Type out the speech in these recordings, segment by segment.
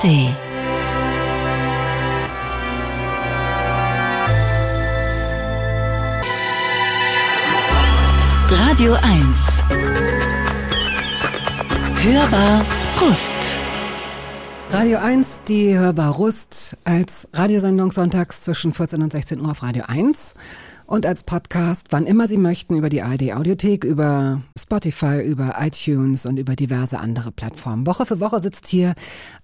ARD. Radio 1. Hörbar Rust. Radio 1, die Hörbar Rust als Radiosendung sonntags zwischen 14 und 16 Uhr auf Radio 1 und als Podcast, wann immer Sie möchten, über die ARD Audiothek, über Spotify, über iTunes und über diverse andere Plattformen. Woche für Woche sitzt hier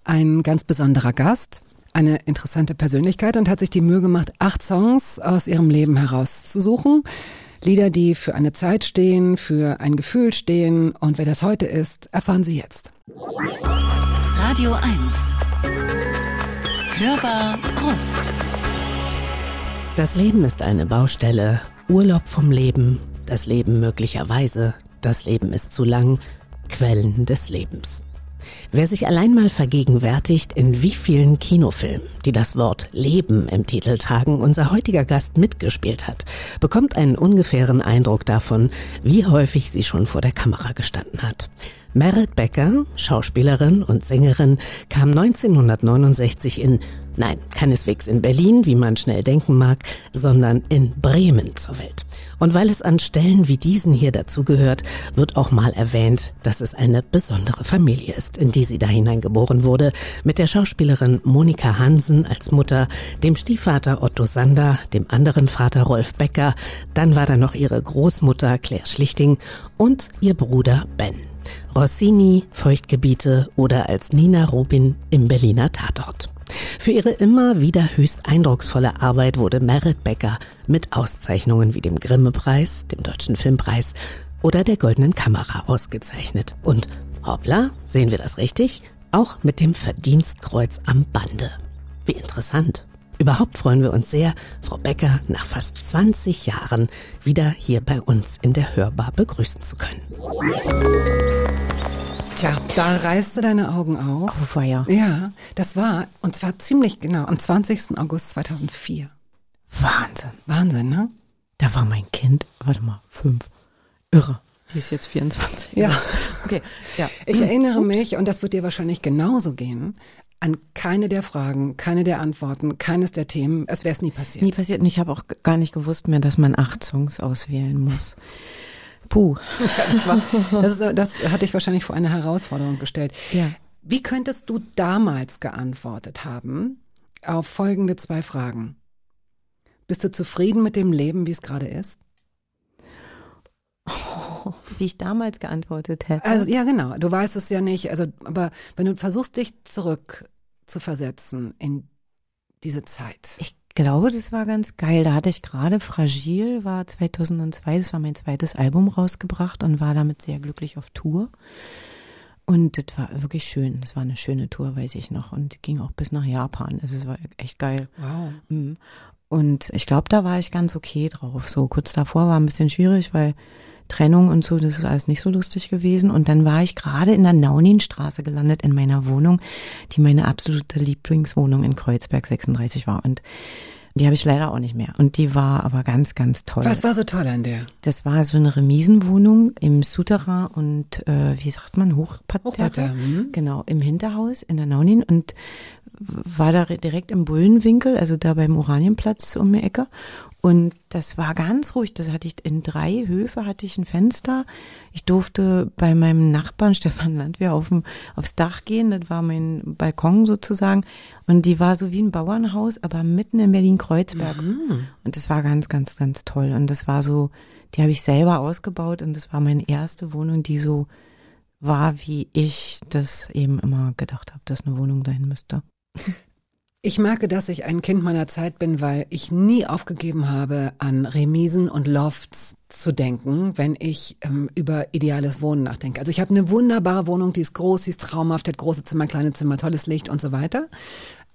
ein ganz besonderer Gast, eine interessante Persönlichkeit und hat sich die Mühe gemacht, acht Songs aus ihrem Leben herauszusuchen. Lieder, die für eine Zeit stehen, für ein Gefühl stehen. Und wer das heute ist, erfahren Sie jetzt. Radio 1. Hörbar Rust. Das Leben ist eine Baustelle, Urlaub vom Leben, das Leben möglicherweise, das Leben ist zu lang, Quellen des Lebens. Wer sich allein mal vergegenwärtigt, in wie vielen Kinofilmen, die das Wort Leben im Titel tragen, unser heutiger Gast mitgespielt hat, bekommt einen ungefähren Eindruck davon, wie häufig sie schon vor der Kamera gestanden hat. Merit Becker, Schauspielerin und Sängerin, kam 1969 in Nein, keineswegs in Berlin, wie man schnell denken mag, sondern in Bremen zur Welt. Und weil es an Stellen wie diesen hier dazugehört, wird auch mal erwähnt, dass es eine besondere Familie ist, in die sie da hineingeboren wurde, mit der Schauspielerin Monika Hansen als Mutter, dem Stiefvater Otto Sander, dem anderen Vater Rolf Becker, dann war da noch ihre Großmutter Claire Schlichting und ihr Bruder Ben. Rossini, Feuchtgebiete oder als Nina Robin im Berliner Tatort. Für ihre immer wieder höchst eindrucksvolle Arbeit wurde Merit Becker mit Auszeichnungen wie dem Grimme-Preis, dem Deutschen Filmpreis oder der Goldenen Kamera ausgezeichnet. Und hoppla, sehen wir das richtig? Auch mit dem Verdienstkreuz am Bande. Wie interessant. Überhaupt freuen wir uns sehr, Frau Becker nach fast 20 Jahren wieder hier bei uns in der Hörbar begrüßen zu können. Tja, da reißt du deine Augen auf. Auf Feuer. Ja, das war, und zwar ziemlich genau, am 20. August 2004. Wahnsinn. Wahnsinn, ne? Da war mein Kind, warte mal, fünf. Irre. Die ist jetzt 24. Ja. Okay, ja. Ich erinnere Ups. mich, und das wird dir wahrscheinlich genauso gehen, an keine der Fragen, keine der Antworten, keines der Themen. Es wäre es nie passiert. Nie passiert. Und ich habe auch gar nicht gewusst mehr, dass man acht Songs auswählen muss. Puh. Das, war, das, ist, das hat dich wahrscheinlich vor eine Herausforderung gestellt. Ja. Wie könntest du damals geantwortet haben auf folgende zwei Fragen? Bist du zufrieden mit dem Leben, wie es gerade ist? Wie ich damals geantwortet hätte. Also ja, genau. Du weißt es ja nicht. Also, aber wenn du versuchst, dich zurück zu versetzen in diese Zeit. ich glaube, das war ganz geil. Da hatte ich gerade Fragil, war 2002, das war mein zweites Album rausgebracht und war damit sehr glücklich auf Tour. Und das war wirklich schön. Das war eine schöne Tour, weiß ich noch. Und ging auch bis nach Japan. Also es war echt geil. Wow. Mhm. Und ich glaube, da war ich ganz okay drauf. So kurz davor war ein bisschen schwierig, weil Trennung und so, das ist alles nicht so lustig gewesen. Und dann war ich gerade in der Nauninstraße gelandet in meiner Wohnung, die meine absolute Lieblingswohnung in Kreuzberg 36 war. Und die habe ich leider auch nicht mehr. Und die war aber ganz, ganz toll. Was war so toll an der? Das war so eine Remisenwohnung im Souterrain und äh, wie sagt man, Hochparterre. Hochparterre, mhm. Genau, im Hinterhaus in der Naunin und war da direkt im Bullenwinkel, also da beim Oranienplatz um die Ecke. Und das war ganz ruhig. Das hatte ich in drei Höfe hatte ich ein Fenster. Ich durfte bei meinem Nachbarn Stefan Landwehr auf dem, aufs Dach gehen. Das war mein Balkon sozusagen. Und die war so wie ein Bauernhaus, aber mitten in Berlin-Kreuzberg. Und das war ganz, ganz, ganz toll. Und das war so, die habe ich selber ausgebaut und das war meine erste Wohnung, die so war, wie ich das eben immer gedacht habe, dass eine Wohnung dahin müsste. Ich merke, dass ich ein Kind meiner Zeit bin, weil ich nie aufgegeben habe, an Remisen und Lofts zu denken, wenn ich ähm, über ideales Wohnen nachdenke. Also ich habe eine wunderbare Wohnung, die ist groß, die ist traumhaft, hat große Zimmer, kleine Zimmer, tolles Licht und so weiter.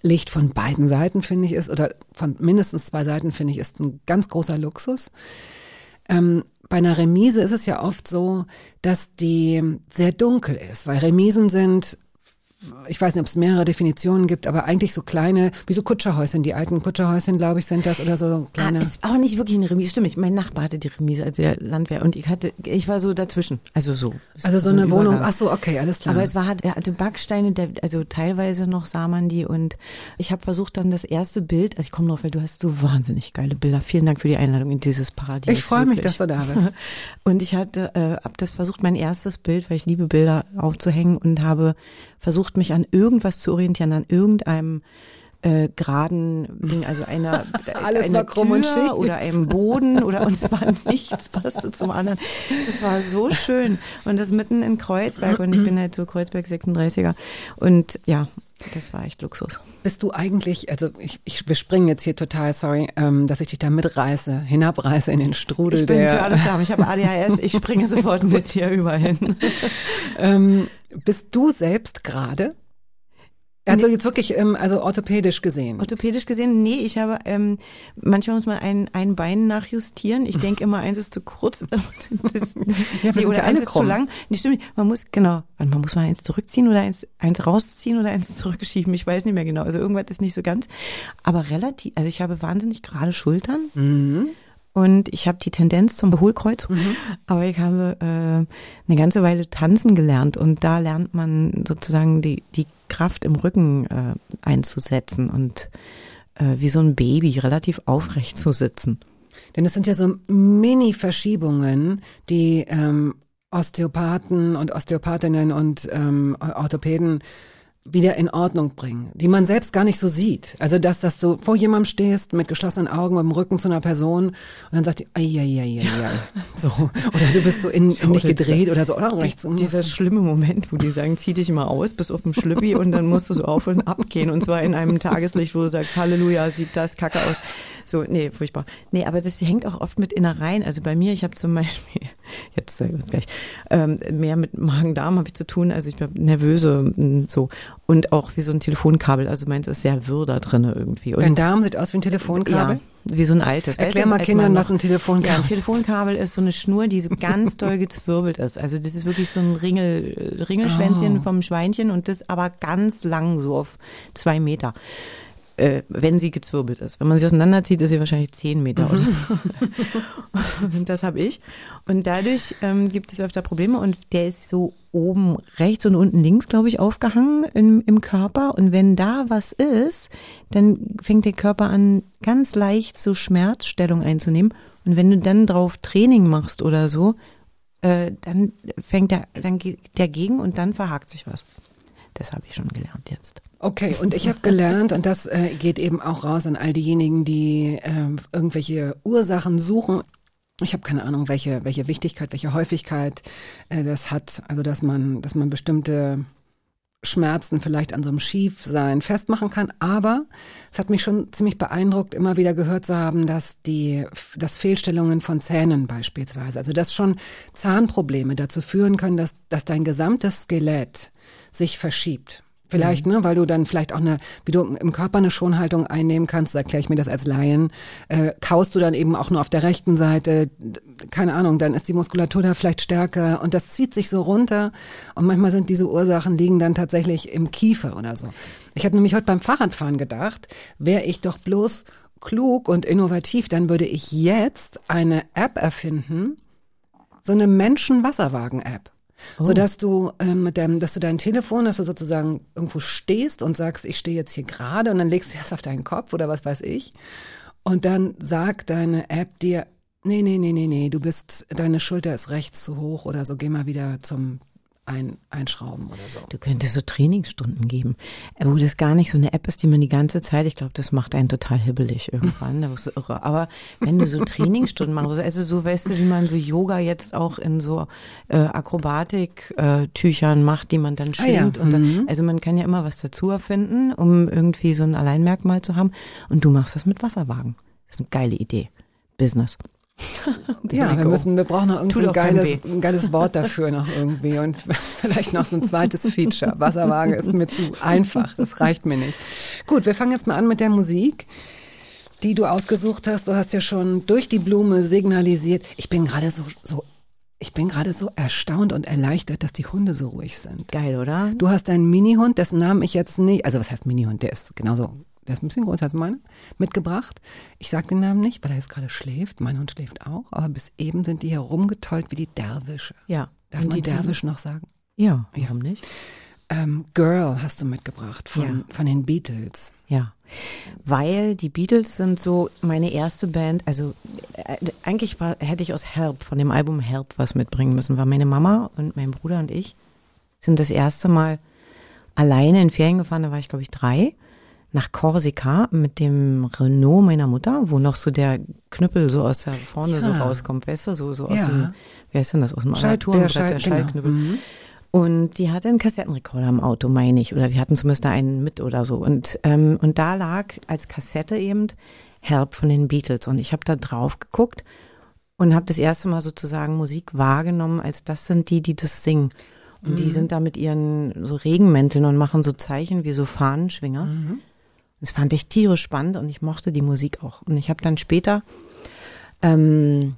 Licht von beiden Seiten finde ich ist, oder von mindestens zwei Seiten finde ich ist ein ganz großer Luxus. Ähm, bei einer Remise ist es ja oft so, dass die sehr dunkel ist, weil Remisen sind ich weiß nicht, ob es mehrere Definitionen gibt, aber eigentlich so kleine, wie so Kutscherhäuschen, die alten Kutscherhäuschen, glaube ich, sind das oder so kleine. Ah, ist auch nicht wirklich eine Remise, stimmt. Mein Nachbar hatte die Remise, also der Landwehr und ich hatte, ich war so dazwischen, also so. also so ein eine Wohnung, Übergang. ach so, okay, alles klar. Aber es war er hatte Backsteine, also teilweise noch sah man die und ich habe versucht dann das erste Bild, also ich komme drauf, weil du hast so wahnsinnig geile Bilder. Vielen Dank für die Einladung in dieses Paradies. ich freue mich, dass du da bist. Und ich hatte, äh, hab das versucht, mein erstes Bild, weil ich liebe Bilder aufzuhängen und habe versucht, mich an irgendwas zu orientieren, an irgendeinem äh, geraden Ding, also einer Alles eine war krumm und schief. oder einem Boden oder und es war nichts passte zum anderen. Das war so schön und das mitten in Kreuzberg und ich bin halt so Kreuzberg 36er und ja, das war echt Luxus. Bist du eigentlich, also ich, ich, wir springen jetzt hier total, sorry, ähm, dass ich dich da mitreiße, hinabreiße in den Strudel Ich bin der. für alles da. Ich habe ADHS, ich springe sofort mit hier überall hin. Ähm, bist du selbst gerade? Also jetzt wirklich, ähm, also orthopädisch gesehen. Orthopädisch gesehen, nee, ich habe, ähm, manchmal muss man ein, ein Bein nachjustieren. Ich denke immer, eins ist zu kurz. Das, wir nee, oder ja eins ist krumm. zu lang. Nee, stimmt, man muss, genau, man muss mal eins zurückziehen oder eins, eins rausziehen oder eins zurückschieben. Ich weiß nicht mehr genau. Also irgendwas ist nicht so ganz. Aber relativ, also ich habe wahnsinnig gerade Schultern. Mhm. Und ich habe die Tendenz zum Hohlkreuz, aber ich habe äh, eine ganze Weile tanzen gelernt. Und da lernt man sozusagen die, die Kraft im Rücken äh, einzusetzen und äh, wie so ein Baby relativ aufrecht zu sitzen. Denn es sind ja so Mini-Verschiebungen, die ähm, Osteopathen und Osteopathinnen und ähm, Orthopäden wieder in Ordnung bringen, die man selbst gar nicht so sieht. Also dass, dass du vor jemandem stehst mit geschlossenen Augen dem Rücken zu einer Person und dann sagt die, ai, ai. so oder du bist so in, in dich gedreht oder so oder rechts und Dieser schlimme Moment, wo die sagen, zieh dich mal aus bis auf den Schlüppi und dann musst du so auf und ab gehen und zwar in einem Tageslicht, wo du sagst, Halleluja, sieht das kacke aus. So, nee, furchtbar. Nee, aber das hängt auch oft mit Innereien. Also bei mir, ich habe zum Beispiel, jetzt sag ich gleich, ähm, mehr mit Magen-Darm habe ich zu tun, also ich bin nervöse mm, so und auch wie so ein Telefonkabel, also meins ist sehr wirr da drinne irgendwie. Und Dein Darm sieht aus wie ein Telefonkabel. ja, wie so ein altes. Erklär Weißt du, mal Kindern, was ein Telefonkabel Ja, ein ist. Telefonkabel ist so eine Schnur, die so ganz doll gezwirbelt ist. Also das ist wirklich so ein Ringel, Ringelschwänzchen Oh. vom Schweinchen und das aber ganz lang, so auf zwei Meter. Äh, wenn sie gezwirbelt ist. Wenn man sie auseinanderzieht, ist sie wahrscheinlich zehn Meter oder so. und das habe ich. Und dadurch ähm, gibt es öfter Probleme und der ist so oben rechts und unten links, glaube ich, aufgehangen im, im Körper. Und wenn da was ist, dann fängt der Körper an, ganz leicht so Schmerzstellung einzunehmen. Und wenn du dann drauf Training machst oder so, äh, dann fängt der, dann geht der gegen und dann verhakt sich was. Das habe ich schon gelernt jetzt. Okay, und ich habe gelernt, und das äh, geht eben auch raus an all diejenigen, die äh, irgendwelche Ursachen suchen. Ich habe keine Ahnung, welche, welche Wichtigkeit, welche Häufigkeit äh, das hat. Also dass man, dass man bestimmte Schmerzen vielleicht an so einem Schiefsein festmachen kann. Aber es hat mich schon ziemlich beeindruckt, immer wieder gehört zu haben, dass die, dass Fehlstellungen von Zähnen beispielsweise, also dass schon Zahnprobleme dazu führen können, dass, dass dein gesamtes Skelett sich verschiebt. Vielleicht, ne, weil du dann vielleicht auch eine, wie du im Körper eine Schonhaltung einnehmen kannst, so erkläre ich mir das als Laien, äh, kaust du dann eben auch nur auf der rechten Seite, keine Ahnung, dann ist die Muskulatur da vielleicht stärker und das zieht sich so runter und manchmal sind diese Ursachen liegen dann tatsächlich im Kiefer oder so. Ich habe nämlich heute beim Fahrradfahren gedacht, wäre ich doch bloß klug und innovativ, dann würde ich jetzt eine App erfinden, so eine Menschen-Wasserwagen-App. So dass du ähm, mit deinem, dass du dein Telefon, dass du sozusagen irgendwo stehst und sagst, ich stehe jetzt hier gerade und dann legst du das auf deinen Kopf oder was weiß ich. Und dann sagt deine App dir, nee, nee, nee, nee, nee, du bist, deine Schulter ist rechts zu hoch oder so, geh mal wieder zum ein, Einschrauben oder so. Du könntest so Trainingsstunden geben, äh, wo das gar nicht so eine App ist, die man die ganze Zeit, ich glaube, das macht einen total hibbelig irgendwann, das ist irre. Aber wenn du so Trainingsstunden würdest, also so weißt du, wie man so Yoga jetzt auch in so äh, Akrobatik-Tüchern macht, die man dann Ah ja, schwingt. Und dann, also man kann ja immer was dazu erfinden, um irgendwie so ein Alleinmerkmal zu haben. Und du machst das mit Wasserwagen. Das ist eine geile Idee. Business. Ja, wir müssen, wir brauchen noch irgendwie ein geiles, ein geiles Wort dafür noch irgendwie und vielleicht noch so ein zweites Feature. Wasserwagen ist mir zu einfach, das reicht mir nicht. Gut, wir fangen jetzt mal an mit der Musik, die du ausgesucht hast. Du hast ja schon durch die Blume signalisiert. Ich bin gerade so, so Ich bin gerade so erstaunt und erleichtert, dass die Hunde so ruhig sind. Geil, oder? Du hast einen Mini-Hund, dessen Namen ich jetzt nicht, also was heißt Mini-Hund, der ist genauso, der ist ein bisschen größer als meine, mitgebracht. Ich sag den Namen nicht, weil er jetzt gerade schläft. Mein Hund schläft auch, aber bis eben sind die hier rumgetollt wie die Derwische. Ja. Darf man die Derwisch noch sagen? Ja, warum nicht? Ähm, Girl hast du mitgebracht von, Ja. von den Beatles. Ja, weil die Beatles sind so meine erste Band. Also äh, eigentlich war, hätte ich aus Help, von dem Album Help was mitbringen müssen, weil meine Mama und mein Bruder und ich sind das erste Mal alleine in Ferien gefahren, da war ich glaube ich drei, nach Korsika mit dem Renault meiner Mutter, wo noch so der Knüppel so aus der vorne so Ja. rauskommt, weißt du, so, so aus Ja. dem, wie heißt denn das, aus dem Schall- der der, Schall- genau. Schallknüppel. Mhm. Und die hatte einen Kassettenrekorder im Auto, meine ich. Oder wir hatten zumindest da einen mit oder so. Und, ähm, und da lag als Kassette eben Help von den Beatles. Und ich habe da drauf geguckt und habe das erste Mal sozusagen Musik wahrgenommen, als das sind die, die das singen. Und die sind da mit ihren so Regenmänteln und machen so Zeichen wie so Fahnenschwinger. Das fand ich tierisch spannend und ich mochte die Musik auch. Und ich habe dann später ähm,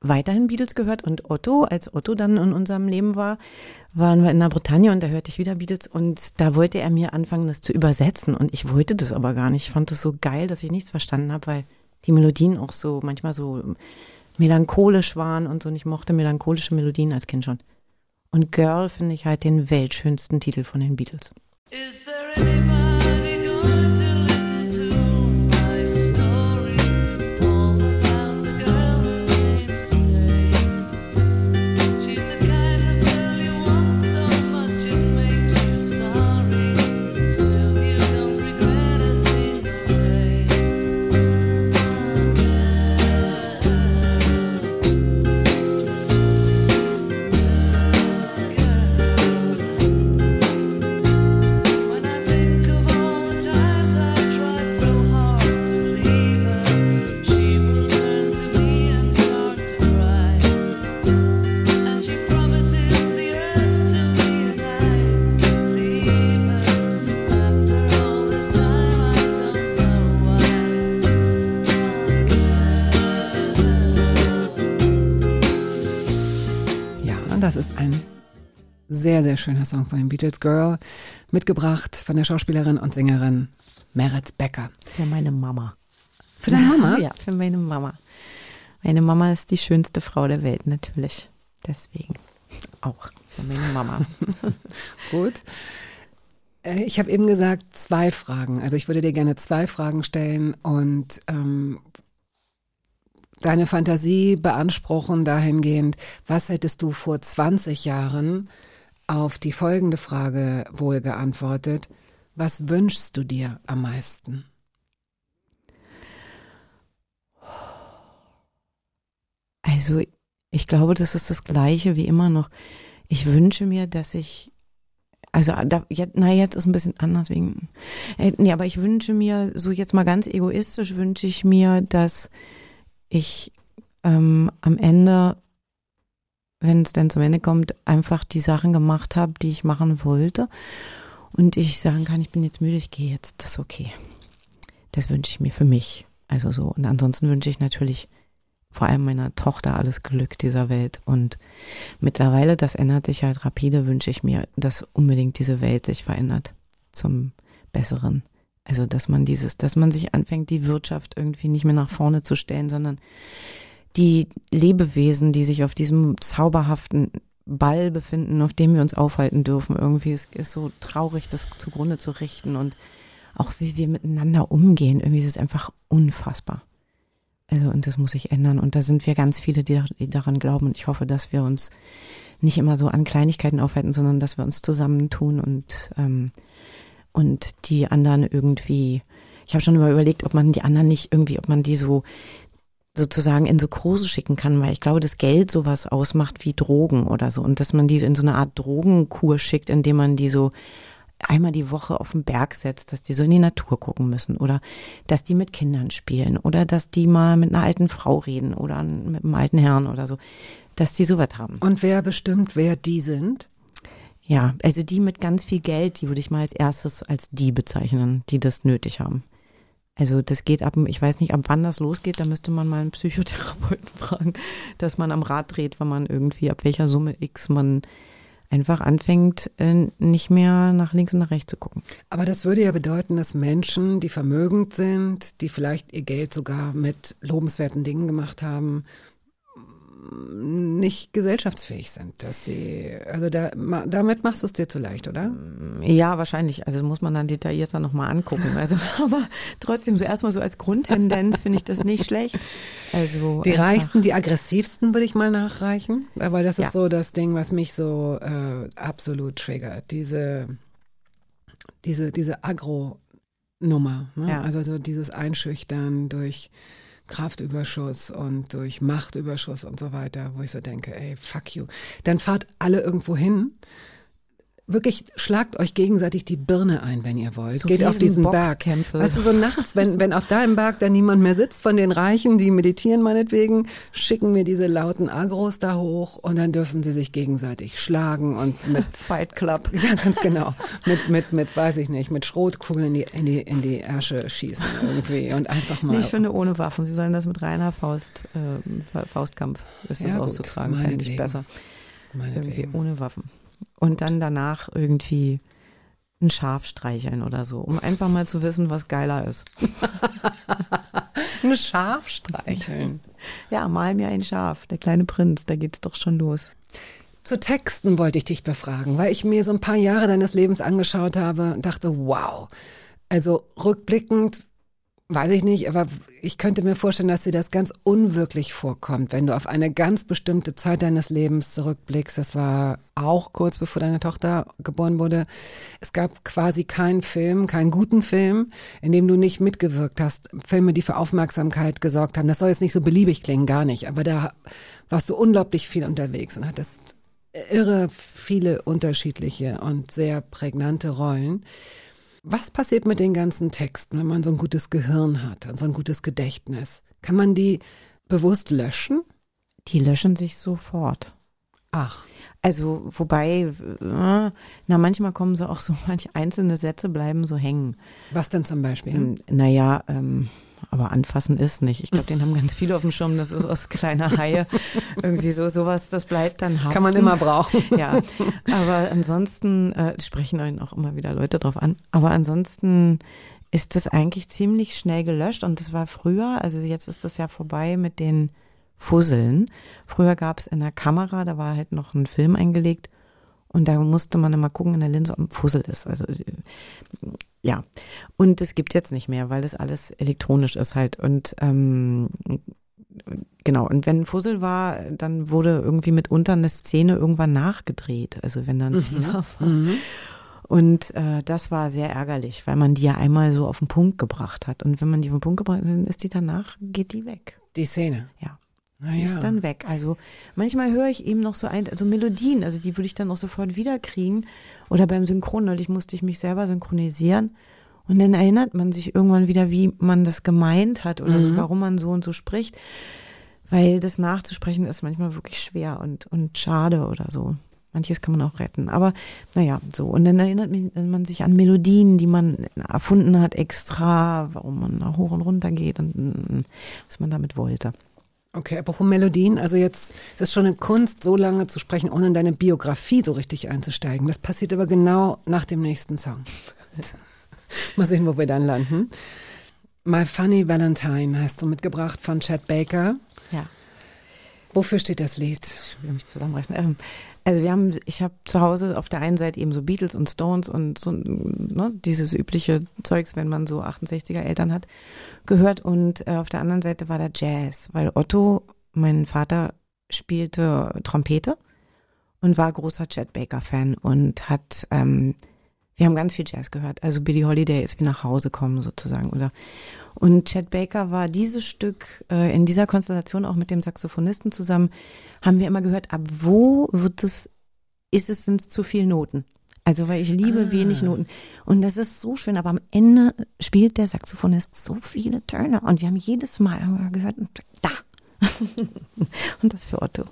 weiterhin Beatles gehört und Otto, als Otto dann in unserem Leben war, waren wir in der Bretagne und da hörte ich wieder Beatles und da wollte er mir anfangen, das zu übersetzen und ich wollte das aber gar nicht. Ich fand das so geil, dass ich nichts verstanden habe, weil die Melodien auch so manchmal so melancholisch waren und so und ich mochte melancholische Melodien als Kind schon. Und Girl finde ich halt den weltschönsten Titel von den Beatles. Is there anybody das ist ein sehr, sehr schöner Song von den Beatles Girl, mitgebracht von der Schauspielerin und Sängerin Merit Becker. Für meine Mama. Für deine Mama? Ja, für meine Mama. Meine Mama ist die schönste Frau der Welt, natürlich. Deswegen auch für meine Mama. Gut. Äh, Ich habe eben gesagt, zwei Fragen. Also ich würde dir gerne zwei Fragen stellen und ähm, deine Fantasie beanspruchen dahingehend, was hättest du vor 20 Jahren auf die folgende Frage wohl geantwortet? Was wünschst du dir am meisten? Also, ich glaube, das ist das Gleiche wie immer noch. Ich wünsche mir, dass ich, also, da, jetzt, na, jetzt ist ein bisschen anders wegen, äh, nee, aber ich wünsche mir, so jetzt mal ganz egoistisch, wünsche ich mir, dass ich ähm, am Ende, wenn es dann zum Ende kommt, einfach die Sachen gemacht habe, die ich machen wollte. Und ich sagen kann, ich bin jetzt müde, ich gehe jetzt, das ist okay. Das wünsche ich mir für mich. Also so. Und ansonsten wünsche ich natürlich vor allem meiner Tochter alles Glück dieser Welt. Und mittlerweile, das ändert sich halt rapide, wünsche ich mir, dass unbedingt diese Welt sich verändert zum Besseren. Also, dass man dieses, dass man sich anfängt, die Wirtschaft irgendwie nicht mehr nach vorne zu stellen, sondern die Lebewesen, die sich auf diesem zauberhaften Ball befinden, auf dem wir uns aufhalten dürfen, irgendwie ist, ist so traurig, das zugrunde zu richten und auch wie wir miteinander umgehen, irgendwie ist es einfach unfassbar. Also, und das muss sich ändern. Und da sind wir ganz viele, die, die daran glauben. Und ich hoffe, dass wir uns nicht immer so an Kleinigkeiten aufhalten, sondern dass wir uns zusammentun und, ähm, und die anderen irgendwie, ich habe schon immer überlegt, ob man die anderen nicht irgendwie, ob man die so sozusagen in so Kurse schicken kann, weil ich glaube, dass Geld sowas ausmacht wie Drogen oder so. Und dass man die in so eine Art Drogenkur schickt, indem man die so einmal die Woche auf den Berg setzt, dass die so in die Natur gucken müssen oder dass die mit Kindern spielen oder dass die mal mit einer alten Frau reden oder mit einem alten Herrn oder so, dass die sowas haben. Und wer bestimmt, wer die sind? Ja, also die mit ganz viel Geld, die würde ich mal als erstes als die bezeichnen, die das nötig haben. Also das geht ab, ich weiß nicht, ab wann das losgeht, da müsste man mal einen Psychotherapeuten fragen, dass man am Rad dreht, wenn man irgendwie, ab welcher Summe X man einfach anfängt, äh, nicht mehr nach links und nach rechts zu gucken. Aber das würde ja bedeuten, dass Menschen, die vermögend sind, die vielleicht ihr Geld sogar mit lobenswerten Dingen gemacht haben, nicht gesellschaftsfähig sind, dass sie, also da, damit machst du es dir zu leicht, oder? Ja, wahrscheinlich. Also muss man dann detaillierter nochmal angucken. Also, aber trotzdem, so erstmal so als Grundtendenz finde ich das nicht schlecht. Also Die einfach- reichsten, die aggressivsten würde ich mal nachreichen, weil das ist Ja. so das Ding, was mich so äh, absolut triggert. Diese, diese, diese Agro-Nummer. Ne? Ja. Also so dieses Einschüchtern durch Kraftüberschuss und durch Machtüberschuss und so weiter, wo ich so denke, ey, fuck you. Dann fahrt alle irgendwo hin. Wirklich schlagt euch gegenseitig die Birne ein, wenn ihr wollt. So Geht auf diesen Berg. Weißt du, so nachts, wenn, wenn auf deinem Berg da niemand mehr sitzt von den Reichen, die meditieren meinetwegen, schicken wir diese lauten Agros da hoch und dann dürfen sie sich gegenseitig schlagen und mit Fight Club. ja, ganz genau. Mit, mit, mit, weiß ich nicht, mit Schrotkugeln in die, in die, in die Ärsche schießen irgendwie und einfach mal. Ich finde ohne Waffen. Sie sollen das mit reiner Faust, äh, Faustkampf ist das Ja, auszutragen, fände ich besser. Irgendwie ohne Waffen. Und dann danach irgendwie ein Schaf streicheln oder so, um einfach mal zu wissen, was geiler ist. Ein Schaf streicheln. Ja, mal mir ein Schaf, der kleine Prinz, da geht's doch schon los. Zu Texten wollte ich dich befragen, weil ich mir so ein paar Jahre deines Lebens angeschaut habe und dachte, wow. Also rückblickend, weiß ich nicht, aber ich könnte mir vorstellen, dass dir das ganz unwirklich vorkommt, wenn du auf eine ganz bestimmte Zeit deines Lebens zurückblickst. Das war auch kurz bevor deine Tochter geboren wurde. Es gab quasi keinen Film, keinen guten Film, in dem du nicht mitgewirkt hast. Filme, die für Aufmerksamkeit gesorgt haben. Das soll jetzt nicht so beliebig klingen, gar nicht. Aber da warst du unglaublich viel unterwegs und hattest irre viele unterschiedliche und sehr prägnante Rollen. Was passiert mit den ganzen Texten, wenn man so ein gutes Gehirn hat und so ein gutes Gedächtnis? Kann man die bewusst löschen? Die löschen sich sofort. Ach, Also, wobei, äh, na, manchmal kommen so auch so manche einzelne Sätze bleiben so hängen. was denn zum Beispiel? Ähm, Naja, ähm, aber anfassen ist nicht. Ich glaube, den haben ganz viele auf dem Schirm. Das ist aus kleiner Haie. Irgendwie so, sowas, das bleibt dann haften. Kann man immer brauchen. Ja, aber ansonsten äh, sprechen einen auch immer wieder Leute drauf an. Aber ansonsten ist das eigentlich ziemlich schnell gelöscht und das war früher, also jetzt ist das ja vorbei mit den Fusseln. Früher gab es in der Kamera, da war halt noch ein Film eingelegt und da musste man immer gucken in der Linse, ob ein Fussel ist. Also äh, ja, und das gibt jetzt nicht mehr, weil das alles elektronisch ist halt und ähm, Genau, und wenn ein Fussel war, dann wurde irgendwie mitunter eine Szene irgendwann nachgedreht, also wenn dann Fehler war. Und äh, das war sehr ärgerlich, weil man die ja einmal so auf den Punkt gebracht hat. Und wenn man die auf den Punkt gebracht hat, dann ist die danach, geht die weg. Die Szene. Ja. Ja. ist dann weg. Also manchmal höre ich eben noch so ein, also Melodien, also die würde ich dann auch sofort wiederkriegen. Oder beim Synchron, neulich musste ich mich selber synchronisieren. Und dann erinnert man sich irgendwann wieder, wie man das gemeint hat oder so, warum man so und so spricht. Weil das nachzusprechen ist manchmal wirklich schwer und, und schade oder so. Manches kann man auch retten. Aber naja, so. Und dann erinnert man sich an Melodien, die man erfunden hat extra, warum man hoch und runter geht und mm, was man damit wollte. Okay, apropos Melodien, also jetzt es ist schon eine Kunst, so lange zu sprechen, ohne in deine Biografie so richtig einzusteigen. Das passiert aber genau nach dem nächsten Song. Mal sehen, wo wir dann landen. My Funny Valentine hast du mitgebracht von Chad Baker. Ja. Wofür steht das Lied? Ich will mich zusammenreißen. Ähm, Also wir haben, ich habe zu Hause auf der einen Seite eben so Beatles und Stones und so ne, dieses übliche Zeugs, wenn man so 68er Eltern hat, gehört. Und äh, auf der anderen Seite war der Jazz, weil Otto, mein Vater, spielte Trompete und war großer Chet Baker Fan und hat ähm, wir haben ganz viel Jazz gehört. Also Billie Holiday ist wie nach Hause kommen sozusagen, oder? Und Chet Baker war dieses Stück äh, in dieser Konstellation auch mit dem Saxophonisten zusammen, haben wir immer gehört, ab wo wird es, ist es, sind es zu viel Noten? Also, weil ich liebe Ah. wenig Noten. Und das ist so schön, aber am Ende spielt der Saxophonist so viele Töne und wir haben jedes Mal haben wir gehört, da. und das für Otto.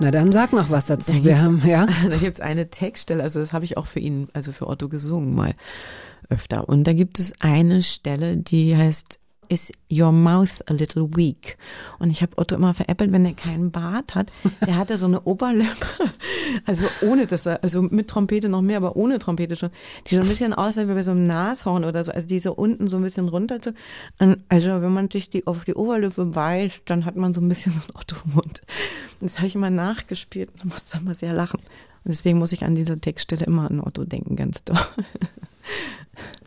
Na dann sag noch was dazu. Da Wir haben, ja. Da gibt's eine Textstelle, also das habe ich auch für ihn, also für Otto gesungen mal öfter. Und da gibt es eine Stelle, die heißt Is your mouth a little weak? Und ich habe Otto immer veräppelt, wenn er keinen Bart hat. Der hatte so eine Oberlippe, also ohne dass er, also mit Trompete noch mehr, aber ohne Trompete schon, die so ein bisschen aussah wie bei so einem Nashorn oder so, also die so unten so ein bisschen runter. zu- Also wenn man sich die auf die Oberlippe beißt, dann hat man so ein bisschen so einen Otto-Mund. Das habe ich immer nachgespielt und musste immer sehr lachen. Und deswegen muss ich an dieser Textstelle immer an Otto denken, ganz doll.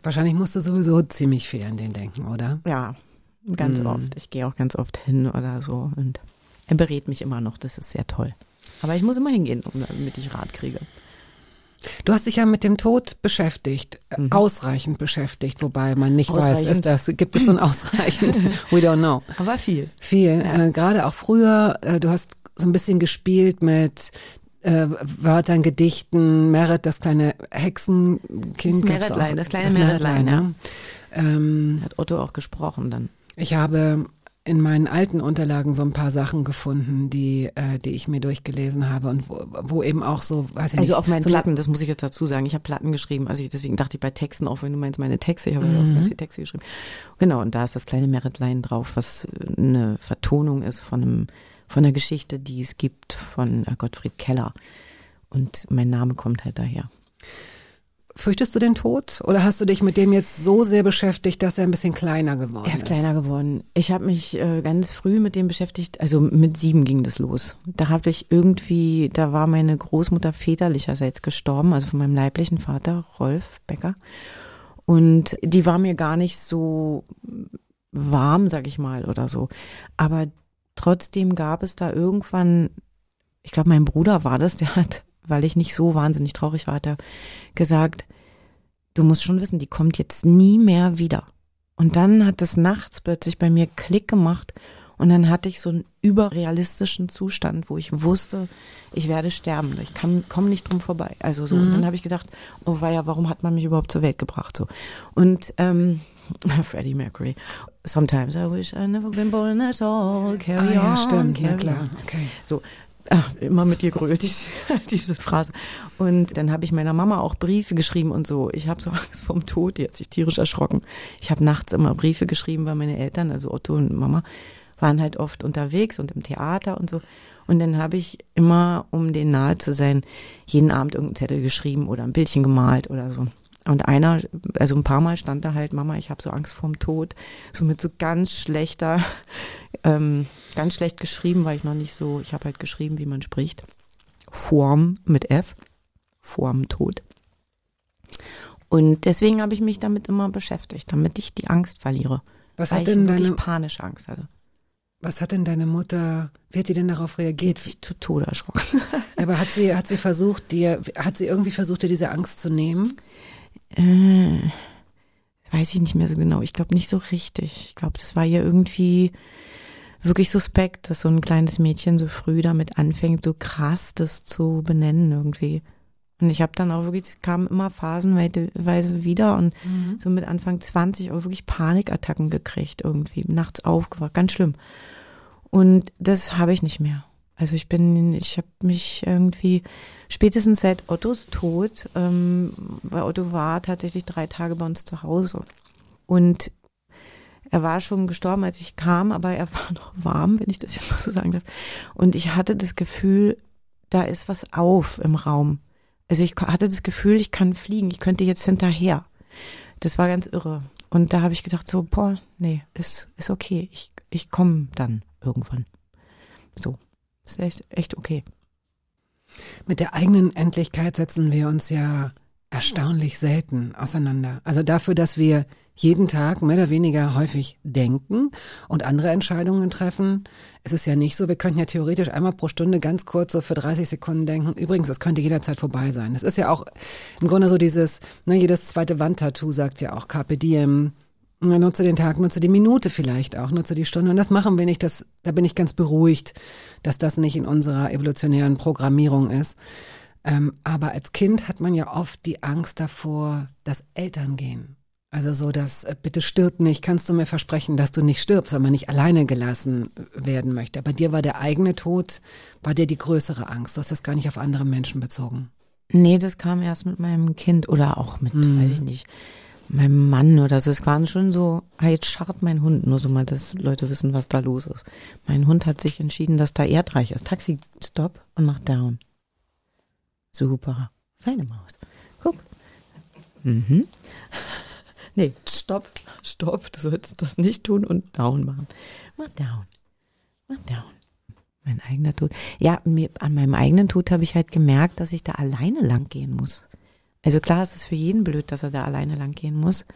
Wahrscheinlich musst du sowieso ziemlich viel an den denken, oder? Ja, ganz Mhm. oft. Ich gehe auch ganz oft hin oder so. Und er berät mich immer noch. Das ist sehr toll. Aber ich muss immer hingehen, damit ich Rat kriege. Du hast dich ja mit dem Tod beschäftigt, äh, ausreichend beschäftigt, wobei man nicht weiß, ist das, gibt es so ein ausreichend? We don't know. Aber viel. Viel, äh, gerade auch früher, äh, du hast so ein bisschen gespielt mit äh, Wörtern, Gedichten, Merit, das kleine Hexenkind. Das. Meretlein, das kleine Meretlein, ja. Ähm, Hat Otto auch gesprochen dann. ich habe in meinen alten Unterlagen so ein paar Sachen gefunden, die, äh, die ich mir durchgelesen habe und wo, wo eben auch so, weiß ich nicht. Also auf meinen so Platten, das muss ich jetzt dazu sagen. Ich habe Platten geschrieben. Also ich, deswegen dachte ich bei Texten auch, wenn du meinst meine Texte, ich habe ja auch ganz viele Texte geschrieben. Genau, und da ist das kleine Meritlein drauf, was eine Vertonung ist von einem, von einer Geschichte, die es gibt von äh, Gottfried Keller. Und mein Name kommt halt daher. Fürchtest du den Tod oder hast du dich mit dem jetzt so sehr beschäftigt, dass er ein bisschen kleiner geworden Er ist ist? kleiner geworden. Ich habe mich äh, ganz früh mit dem beschäftigt, also mit sieben ging das los. Da habe ich irgendwie, da war meine Großmutter väterlicherseits gestorben, also von meinem leiblichen Vater, Rolf Becker. Und die war mir gar nicht so warm, sag ich mal, oder so. Aber trotzdem gab es da irgendwann, ich glaube, mein Bruder war das, der hat, weil ich nicht so wahnsinnig traurig war, hat er gesagt, du musst schon wissen, die kommt jetzt nie mehr wieder. Und dann hat es nachts plötzlich bei mir Klick gemacht und dann hatte ich so einen überrealistischen Zustand, wo ich wusste, ich werde sterben. Ich kann, komme nicht drum vorbei. Also so. Und dann habe ich gedacht, oh weia, warum hat man mich überhaupt zur Welt gebracht? So. Und ähm, Freddie Mercury. Sometimes I wish I never been born at all. Carry Ah ja, on, stimmt, carry klar. Okay. So, ah, immer mit dir gerührt, diese, diese Phrase. Und dann habe ich meiner Mama auch Briefe geschrieben und so. Ich habe so Angst vorm Tod, die hat sich tierisch erschrocken. Ich habe nachts immer Briefe geschrieben, weil meine Eltern, also Otto und Mama, waren halt oft unterwegs und im Theater und so. Und dann habe ich immer, um denen nahe zu sein, jeden Abend irgendeinen Zettel geschrieben oder ein Bildchen gemalt oder so. Und einer, also ein paar Mal stand da halt, Mama, ich habe so Angst vorm Tod, so mit so ganz schlechter, ähm, ganz schlecht geschrieben, weil ich noch nicht so, ich habe halt geschrieben, wie man spricht. Form mit F, vorm Tod. Und deswegen habe ich mich damit immer beschäftigt, damit ich die Angst verliere. Was weil hat ich denn deine, panische Angst hatte. Was hat denn deine Mutter, wie hat die denn darauf Die hat reagiert? sich zu Tode erschrocken. Aber hat sie, hat sie versucht, dir, hat sie irgendwie versucht, dir diese Angst zu nehmen? Äh, weiß ich nicht mehr so genau. Ich glaube nicht so richtig. Ich glaube, das war ihr irgendwie wirklich suspekt, dass so ein kleines Mädchen so früh damit anfängt, so krass das zu benennen irgendwie. Und ich habe dann auch wirklich, es kamen immer phasenweise wieder und so mit Anfang 20 auch wirklich Panikattacken gekriegt irgendwie, nachts aufgewacht, ganz schlimm. Und das habe ich nicht mehr. Also ich bin, ich habe mich irgendwie spätestens seit Ottos Tod, ähm, weil Otto war tatsächlich drei Tage bei uns zu Hause und er war schon gestorben, als ich kam, aber er war noch warm, wenn ich das jetzt mal so sagen darf. Und ich hatte das Gefühl, da ist was auf im Raum. Also ich hatte das Gefühl, ich kann fliegen, ich könnte jetzt hinterher. Das war ganz irre. Und da habe ich gedacht, so, boah, nee, ist, ist okay. Ich, ich komme dann irgendwann. So. Ist echt, echt okay. Mit der eigenen Endlichkeit setzen wir uns ja erstaunlich selten auseinander. Also dafür, dass wir jeden Tag mehr oder weniger häufig denken und andere Entscheidungen treffen. Es ist ja nicht so, wir könnten ja theoretisch einmal pro Stunde ganz kurz so für 30 Sekunden denken, übrigens, es könnte jederzeit vorbei sein. Das ist ja auch im Grunde so dieses, ne, jedes zweite Wandtattoo sagt ja auch Carpe Diem, Nutze den Tag, nutze die Minute vielleicht auch, nutze die Stunde. Und das machen wir nicht. Das, da bin ich ganz beruhigt, dass das nicht in unserer evolutionären Programmierung ist. Ähm, aber als Kind hat man ja oft die Angst davor, dass Eltern gehen. Also so, dass äh, bitte stirb nicht, kannst du mir versprechen, dass du nicht stirbst, weil man nicht alleine gelassen werden möchte. Bei dir war der eigene Tod, war dir die größere Angst. Du hast das gar nicht auf andere Menschen bezogen. Nee, das kam erst mit meinem Kind oder auch mit, weiß ich nicht, meinem Mann oder so. Es waren schon so, ah, jetzt scharrt mein Hund, nur so mal, dass Leute wissen, was da los ist. Mein Hund hat sich entschieden, dass da Erdreich ist. Taxi, stopp und macht down. Super. Feine Maus. Guck. Mhm. Nee, stopp, stopp, du sollst das nicht tun und down machen. Mach down. Mach down. Mein eigener Tod. Ja, mir, an meinem eigenen Tod habe ich halt gemerkt, dass ich da alleine lang gehen muss. Also klar ist es für jeden blöd, dass er da alleine lang gehen muss.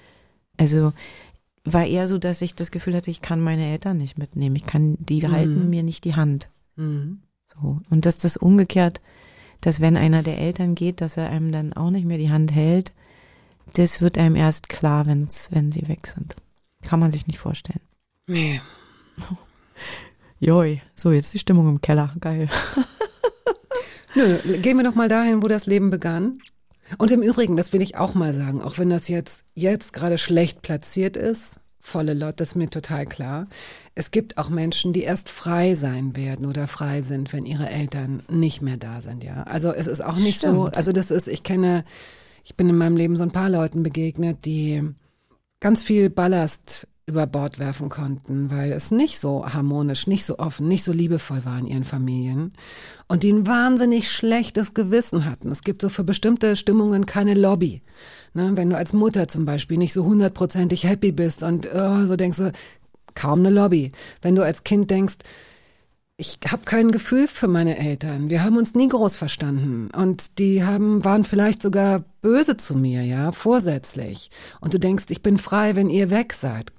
Also war eher so, dass ich das Gefühl hatte, ich kann meine Eltern nicht mitnehmen. Ich kann, die halten mir nicht die Hand. So. Und dass das umgekehrt, dass wenn einer der Eltern geht, dass er einem dann auch nicht mehr die Hand hält, das wird einem erst klar, wenn's, wenn sie weg sind. Kann man sich nicht vorstellen. Nee. Joi, so jetzt die Stimmung im Keller. Geil. Nö, gehen wir doch mal dahin, wo das Leben begann. Und im Übrigen, das will ich auch mal sagen, auch wenn das jetzt, jetzt gerade schlecht platziert ist, volle Lot, das ist mir total klar. Es gibt auch Menschen, die erst frei sein werden oder frei sind, wenn ihre Eltern nicht mehr da sind, ja. Also es ist auch nicht so, Stimmt. also das ist, ich kenne, ich bin in meinem Leben so ein paar Leuten begegnet, die ganz viel Ballast über Bord werfen konnten, weil es nicht so harmonisch, nicht so offen, nicht so liebevoll war in ihren Familien und die ein wahnsinnig schlechtes Gewissen hatten. Es gibt so für bestimmte Stimmungen keine Lobby. Ne? Wenn du als Mutter zum Beispiel nicht so hundertprozentig happy bist und oh, so denkst du, kaum eine Lobby. Wenn du als Kind denkst, ich habe kein Gefühl für meine Eltern. Wir haben uns nie groß verstanden und die haben waren vielleicht sogar böse zu mir, ja, vorsätzlich. Und du denkst, ich bin frei, wenn ihr weg seid.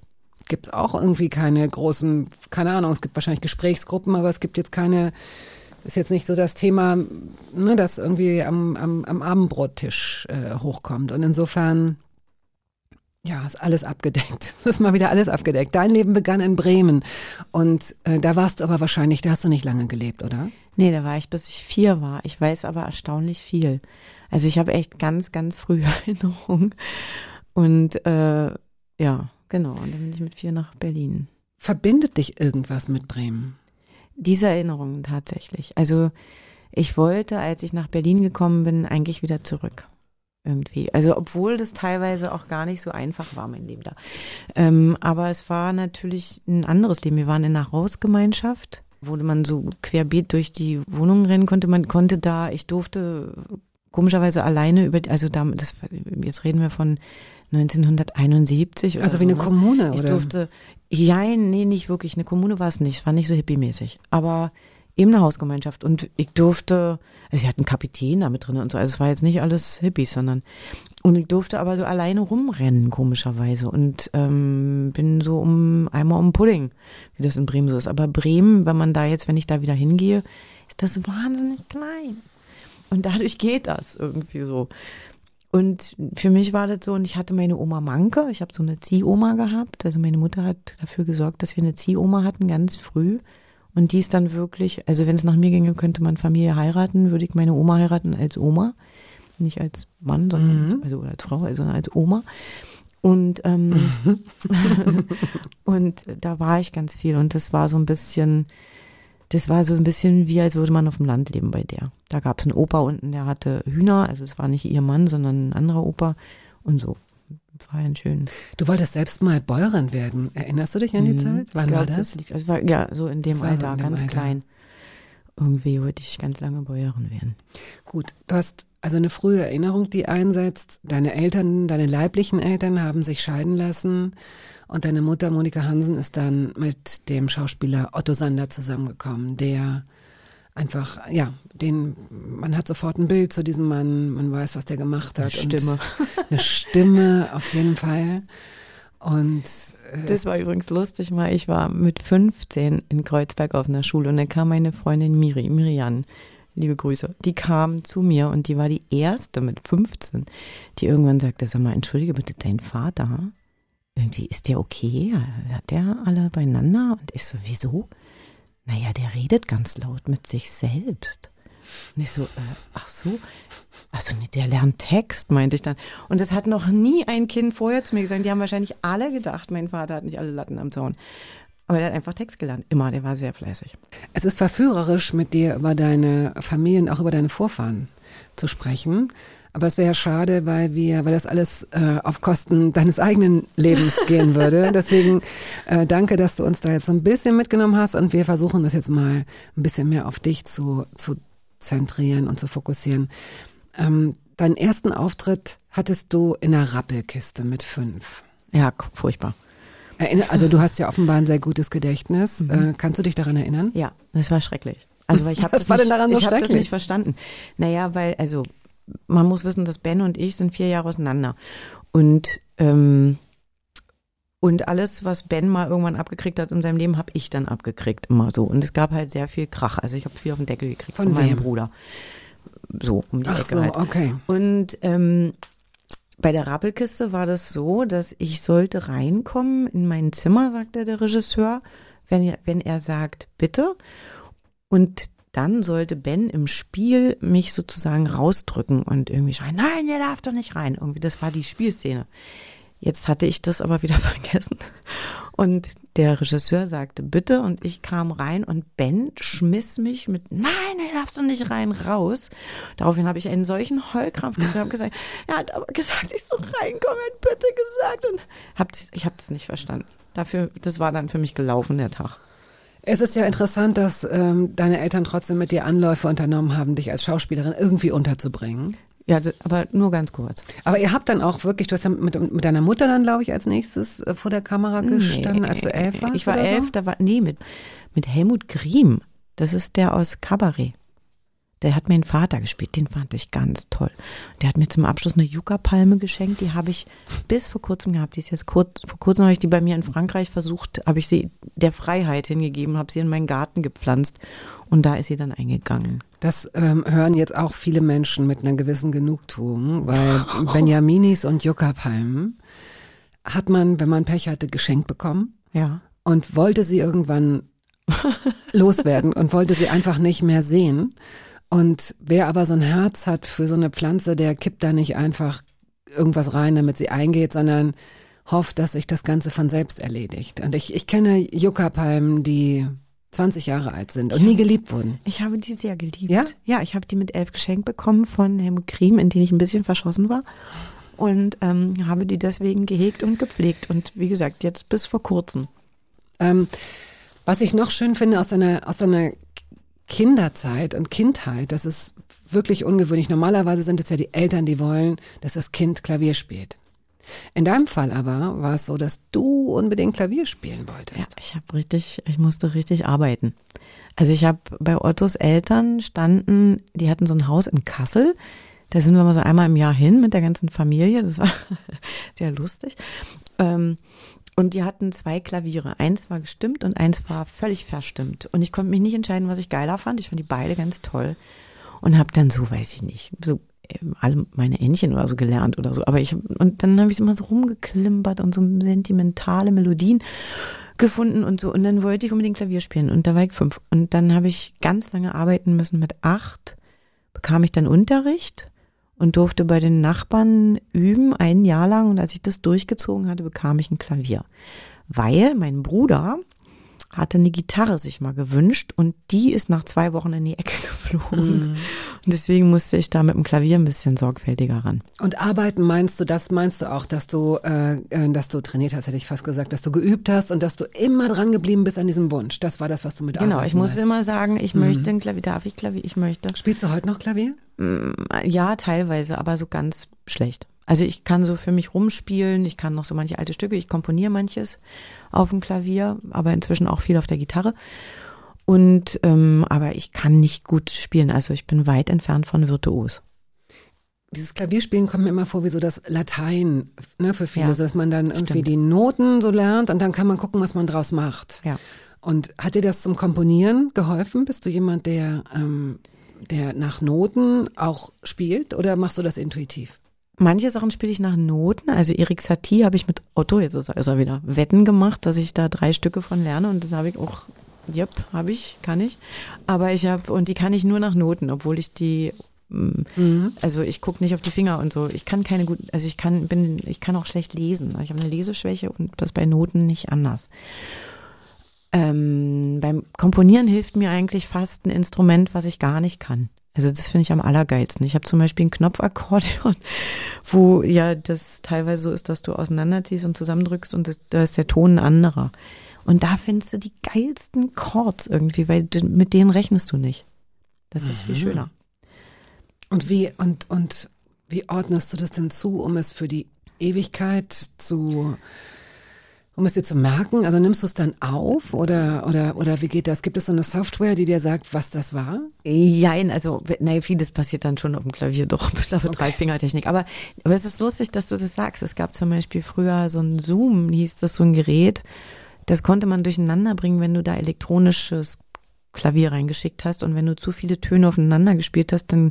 Gibt's auch irgendwie keine großen, keine Ahnung, es gibt wahrscheinlich Gesprächsgruppen, aber es gibt jetzt keine ist jetzt nicht so das Thema, ne, das irgendwie am, am, am Abendbrottisch äh, hochkommt. Und insofern, ja, ist alles abgedeckt. Ist mal wieder alles abgedeckt. Dein Leben begann in Bremen. Und äh, da warst du aber wahrscheinlich, da hast du nicht lange gelebt, oder? Nee, da war ich, bis ich vier war. Ich weiß aber erstaunlich viel. Also ich habe echt ganz, ganz frühe Erinnerungen. Und äh, ja, genau. Und dann bin ich mit vier nach Berlin. Verbindet dich irgendwas mit Bremen? Diese Erinnerungen tatsächlich. Also ich wollte, als ich nach Berlin gekommen bin, eigentlich wieder zurück. Irgendwie. Also obwohl das teilweise auch gar nicht so einfach war, mein Leben da. Ähm, aber es war natürlich ein anderes Leben. Wir waren in einer Hausgemeinschaft, wo man so querbeet durch die Wohnungen rennen konnte. Man konnte da, ich durfte komischerweise alleine über, also da, das, jetzt reden wir von 1971 oder Also wie so, eine ne? Kommune, Ich oder? durfte, ja, nee, nicht wirklich. Eine Kommune war es nicht. Es war nicht so hippiemäßig. Aber eben eine Hausgemeinschaft. Und ich durfte, also wir hatten einen Kapitän da mit drin und so. Also es war jetzt nicht alles Hippies, sondern, und ich durfte aber so alleine rumrennen, komischerweise. Und ähm, bin so um, einmal um Pudding, wie das in Bremen so ist. Aber Bremen, wenn man da jetzt, wenn ich da wieder hingehe, ist das wahnsinnig klein. Und dadurch geht das irgendwie so. Und für mich war das so, und ich hatte meine Oma Manke, ich habe so eine Ziehoma gehabt. Also meine Mutter hat dafür gesorgt, dass wir eine Ziehoma hatten, ganz früh. Und die ist dann wirklich, also wenn es nach mir ginge, könnte man Familie heiraten, würde ich meine Oma heiraten als Oma. Nicht als Mann, sondern also oder als Frau, also sondern als Oma. Und, ähm, und da war ich ganz viel. Und das war so ein bisschen, das war so ein bisschen wie, als würde man auf dem Land leben bei der. Da gab es einen Opa unten, der hatte Hühner, also es war nicht ihr Mann, sondern ein anderer Opa und so. War ein schön. Du wolltest selbst mal Bäuerin werden. Erinnerst du dich an die Zeit? Wann Mhm. Ich war glaub, das? liegt- also war, ja, so in dem Das war so Alter, in dem ganz Alter. klein. Irgendwie wollte ich ganz lange Bäuerin werden. Gut, du hast also eine frühe Erinnerung, die einsetzt. Deine Eltern, deine leiblichen Eltern haben sich scheiden lassen und deine Mutter Monika Hansen ist dann mit dem Schauspieler Otto Sander zusammengekommen, der einfach, ja, den, man hat sofort ein Bild zu diesem Mann, man weiß, was der gemacht hat. Eine Stimme. Eine Stimme, auf jeden Fall. Und äh, Das war übrigens lustig mal. Ich war mit 15 in Kreuzberg auf einer Schule und dann kam meine Freundin Miri, Miriam, liebe Grüße, die kam zu mir und die war die erste mit 15, die irgendwann sagte, sag mal, entschuldige bitte, dein Vater, irgendwie ist der okay? Hat der alle beieinander? Und ich so, wieso? Naja, der redet ganz laut mit sich selbst. Und ich so, äh, ach so, also nee, der lernt Text, meinte ich dann. Und das hat noch nie ein Kind vorher zu mir gesagt. Die haben wahrscheinlich alle gedacht, mein Vater hat nicht alle Latten am Zaun. Aber der hat einfach Text gelernt. Immer, der war sehr fleißig. Es ist verführerisch, mit dir über deine Familien, auch über deine Vorfahren zu sprechen. Aber es wäre ja schade, weil wir, weil das alles äh, auf Kosten deines eigenen Lebens gehen würde. Deswegen äh, danke, dass du uns da jetzt so ein bisschen mitgenommen hast und wir versuchen das jetzt mal ein bisschen mehr auf dich zu, zu zentrieren und zu fokussieren. Ähm, deinen ersten Auftritt hattest du in der Rappelkiste mit fünf. Ja, furchtbar. Also du hast ja offenbar ein sehr gutes Gedächtnis. Mhm. Äh, kannst du dich daran erinnern? Ja, das war schrecklich. Also weil ich habe das, nicht, ich hab das nicht verstanden. Naja, weil also man muss wissen, dass Ben und ich sind vier Jahre auseinander und ähm, und alles, was Ben mal irgendwann abgekriegt hat in seinem Leben, habe ich dann abgekriegt, immer so. Und es gab halt sehr viel Krach. Also ich habe viel auf den Deckel gekriegt Von von, meinem wem? Bruder. So, um die Ach Ecke so, halt. okay. Und ähm, bei der Rappelkiste war das so, dass ich sollte reinkommen in mein Zimmer, sagte der Regisseur, wenn er, wenn er sagt, bitte. Und dann sollte Ben im Spiel mich sozusagen rausdrücken und irgendwie schreien, nein, ihr darf doch nicht rein. Irgendwie, das war die Spielszene. Jetzt hatte ich das aber wieder vergessen. Und der Regisseur sagte, bitte, und ich kam rein und Ben schmiss mich mit, nein, da darfst du nicht rein, raus. Daraufhin habe ich einen solchen Heulkrampf gekriegt und gesagt, er hat aber gesagt, ich soll reinkommen, bitte gesagt. Und hab, ich habe das nicht verstanden. Dafür, das war dann für mich gelaufen, der Tag. Es ist ja interessant, dass ähm, deine Eltern trotzdem mit dir Anläufe unternommen haben, dich als Schauspielerin irgendwie unterzubringen. Ja, aber nur ganz kurz. Aber ihr habt dann auch wirklich, du hast ja mit, mit deiner Mutter dann, glaube ich, als nächstes äh, vor der Kamera gestanden, als du elf warst. Ich war elf, So? da war, nee, mit, mit Helmut Griem. Das ist der aus Cabaret. Der hat meinen Vater gespielt, den fand ich ganz toll. Der hat mir zum Abschluss eine Yucca-Palme geschenkt, die habe ich bis vor kurzem gehabt. Die ist jetzt kurz, vor kurzem habe ich die bei mir in Frankreich versucht, habe ich sie der Freiheit hingegeben, habe sie in meinen Garten gepflanzt und da ist sie dann eingegangen. Das ähm, hören jetzt auch viele Menschen mit einer gewissen Genugtuung, weil Benjaminis und Yucca-Palmen hat man, wenn man Pech hatte, geschenkt bekommen Ja. und wollte sie irgendwann loswerden und wollte sie einfach nicht mehr sehen. Und wer aber so ein Herz hat für so eine Pflanze, der kippt da nicht einfach irgendwas rein, damit sie eingeht, sondern hofft, dass sich das Ganze von selbst erledigt. Und ich, ich kenne Yucca-Palmen, die 20 Jahre alt sind und nie geliebt wurden. Ich habe die sehr geliebt. Ja? Ja, ich habe die mit elf geschenkt bekommen von Helmut Griem, in den ich ein bisschen verschossen war. Und ähm, habe die deswegen gehegt und gepflegt. Und wie gesagt, jetzt bis vor kurzem. Ähm, was ich noch schön finde aus deiner, aus deiner Kinderzeit und Kindheit, das ist wirklich ungewöhnlich. Normalerweise sind es ja die Eltern, die wollen, dass das Kind Klavier spielt. In deinem Fall aber war es so, dass du unbedingt Klavier spielen Ja, wolltest. ich habe richtig, ich musste richtig arbeiten. Also ich habe bei Ottos Eltern standen, die hatten so ein Haus in Kassel. Da sind wir mal so einmal im Jahr hin mit der ganzen Familie. Das war sehr lustig. Ähm, und die hatten zwei Klaviere. Eins war gestimmt und eins war völlig verstimmt. Und ich konnte mich nicht entscheiden, was ich geiler fand. Ich fand die beide ganz toll. Und habe dann so, weiß ich nicht, so ähm, alle meine Entchen oder so gelernt oder so. Aber ich und dann habe ich immer so rumgeklimpert und so sentimentale Melodien gefunden und so. Und dann wollte ich unbedingt Klavier spielen. Und da war ich fünf. Und dann habe ich ganz lange arbeiten müssen. Mit acht bekam ich dann Unterricht und durfte bei den Nachbarn üben, ein Jahr lang. Und als ich das durchgezogen hatte, bekam ich ein Klavier. Weil mein Bruder hatte eine Gitarre sich mal gewünscht und die ist nach zwei Wochen in die Ecke geflogen. Und deswegen musste ich da mit dem Klavier ein bisschen sorgfältiger ran. Und arbeiten meinst du, das meinst du auch, dass du, äh, äh, dass du trainiert hast, hätte ich fast gesagt, dass du geübt hast und dass du immer dran geblieben bist an diesem Wunsch. Das war das, was du mit Genau, ich muss meinst. immer sagen, ich möchte ein Klavier, darf ich Klavier, ich möchte. Spielst du heute noch Klavier? Ja, teilweise, aber so ganz schlecht. Also ich kann so für mich rumspielen, ich kann noch so manche alte Stücke, ich komponiere manches auf dem Klavier, aber inzwischen auch viel auf der Gitarre. Und ähm, aber ich kann nicht gut spielen, also ich bin weit entfernt von virtuos. Dieses Klavierspielen kommt mir immer vor wie so das Latein ne, für viele, Ja, so dass man dann irgendwie stimmt. die Noten so lernt und dann kann man gucken, was man draus macht. Ja. Und hat dir das zum Komponieren geholfen? Bist du jemand, der, ähm, der nach Noten auch spielt oder machst du das intuitiv? Manche Sachen spiele ich nach Noten. Also Erik Satie habe ich mit Otto, jetzt ist er, ist er wieder, Wetten gemacht, dass ich da drei Stücke von lerne und das habe ich auch Yep, habe ich, kann ich. Aber ich habe, und die kann ich nur nach Noten, obwohl ich die, mm, also ich gucke nicht auf die Finger und so. Ich kann keine guten, also ich kann, bin, ich kann auch schlecht lesen. Ich habe eine Leseschwäche und das bei Noten nicht anders. Ähm, beim Komponieren hilft mir eigentlich fast ein Instrument, was ich gar nicht kann. Also das finde ich am allergeilsten. Ich habe zum Beispiel ein Knopfakkordeon, wo ja das teilweise so ist, dass du auseinanderziehst und zusammendrückst und das, da ist der Ton ein anderer. Und da findest du die geilsten Chords irgendwie, weil mit denen rechnest du nicht. Das ist viel schöner. Und wie, und, und wie ordnest du das denn zu, um es für die Ewigkeit zu, um es dir zu merken? Also nimmst du es dann auf oder, oder, oder wie geht das? Gibt es so eine Software, die dir sagt, was das war? Jein, also, naja, vieles passiert dann schon auf dem Klavier, doch, mit der Dreifingertechnik. Aber, aber es ist lustig, dass du das sagst. Es gab zum Beispiel früher so ein Zoom, hieß das so ein Gerät. Das konnte man durcheinander bringen, wenn du da elektronisches Klavier reingeschickt hast und wenn du zu viele Töne aufeinander gespielt hast, dann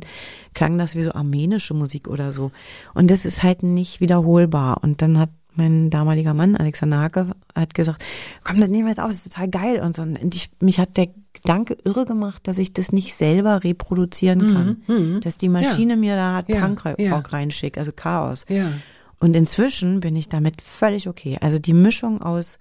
klang das wie so armenische Musik oder so. Und das ist halt nicht wiederholbar. Und dann hat mein damaliger Mann, Alexander Hacke, hat gesagt, komm, das nehmen wir jetzt aus, das ist total geil. Und so. Und ich, mich hat der Gedanke irre gemacht, dass ich das nicht selber reproduzieren kann. Dass die Maschine mir da hat Ja, Punkrock ja. reinschickt, also Chaos. Ja. Und inzwischen bin ich damit völlig okay. Also die Mischung aus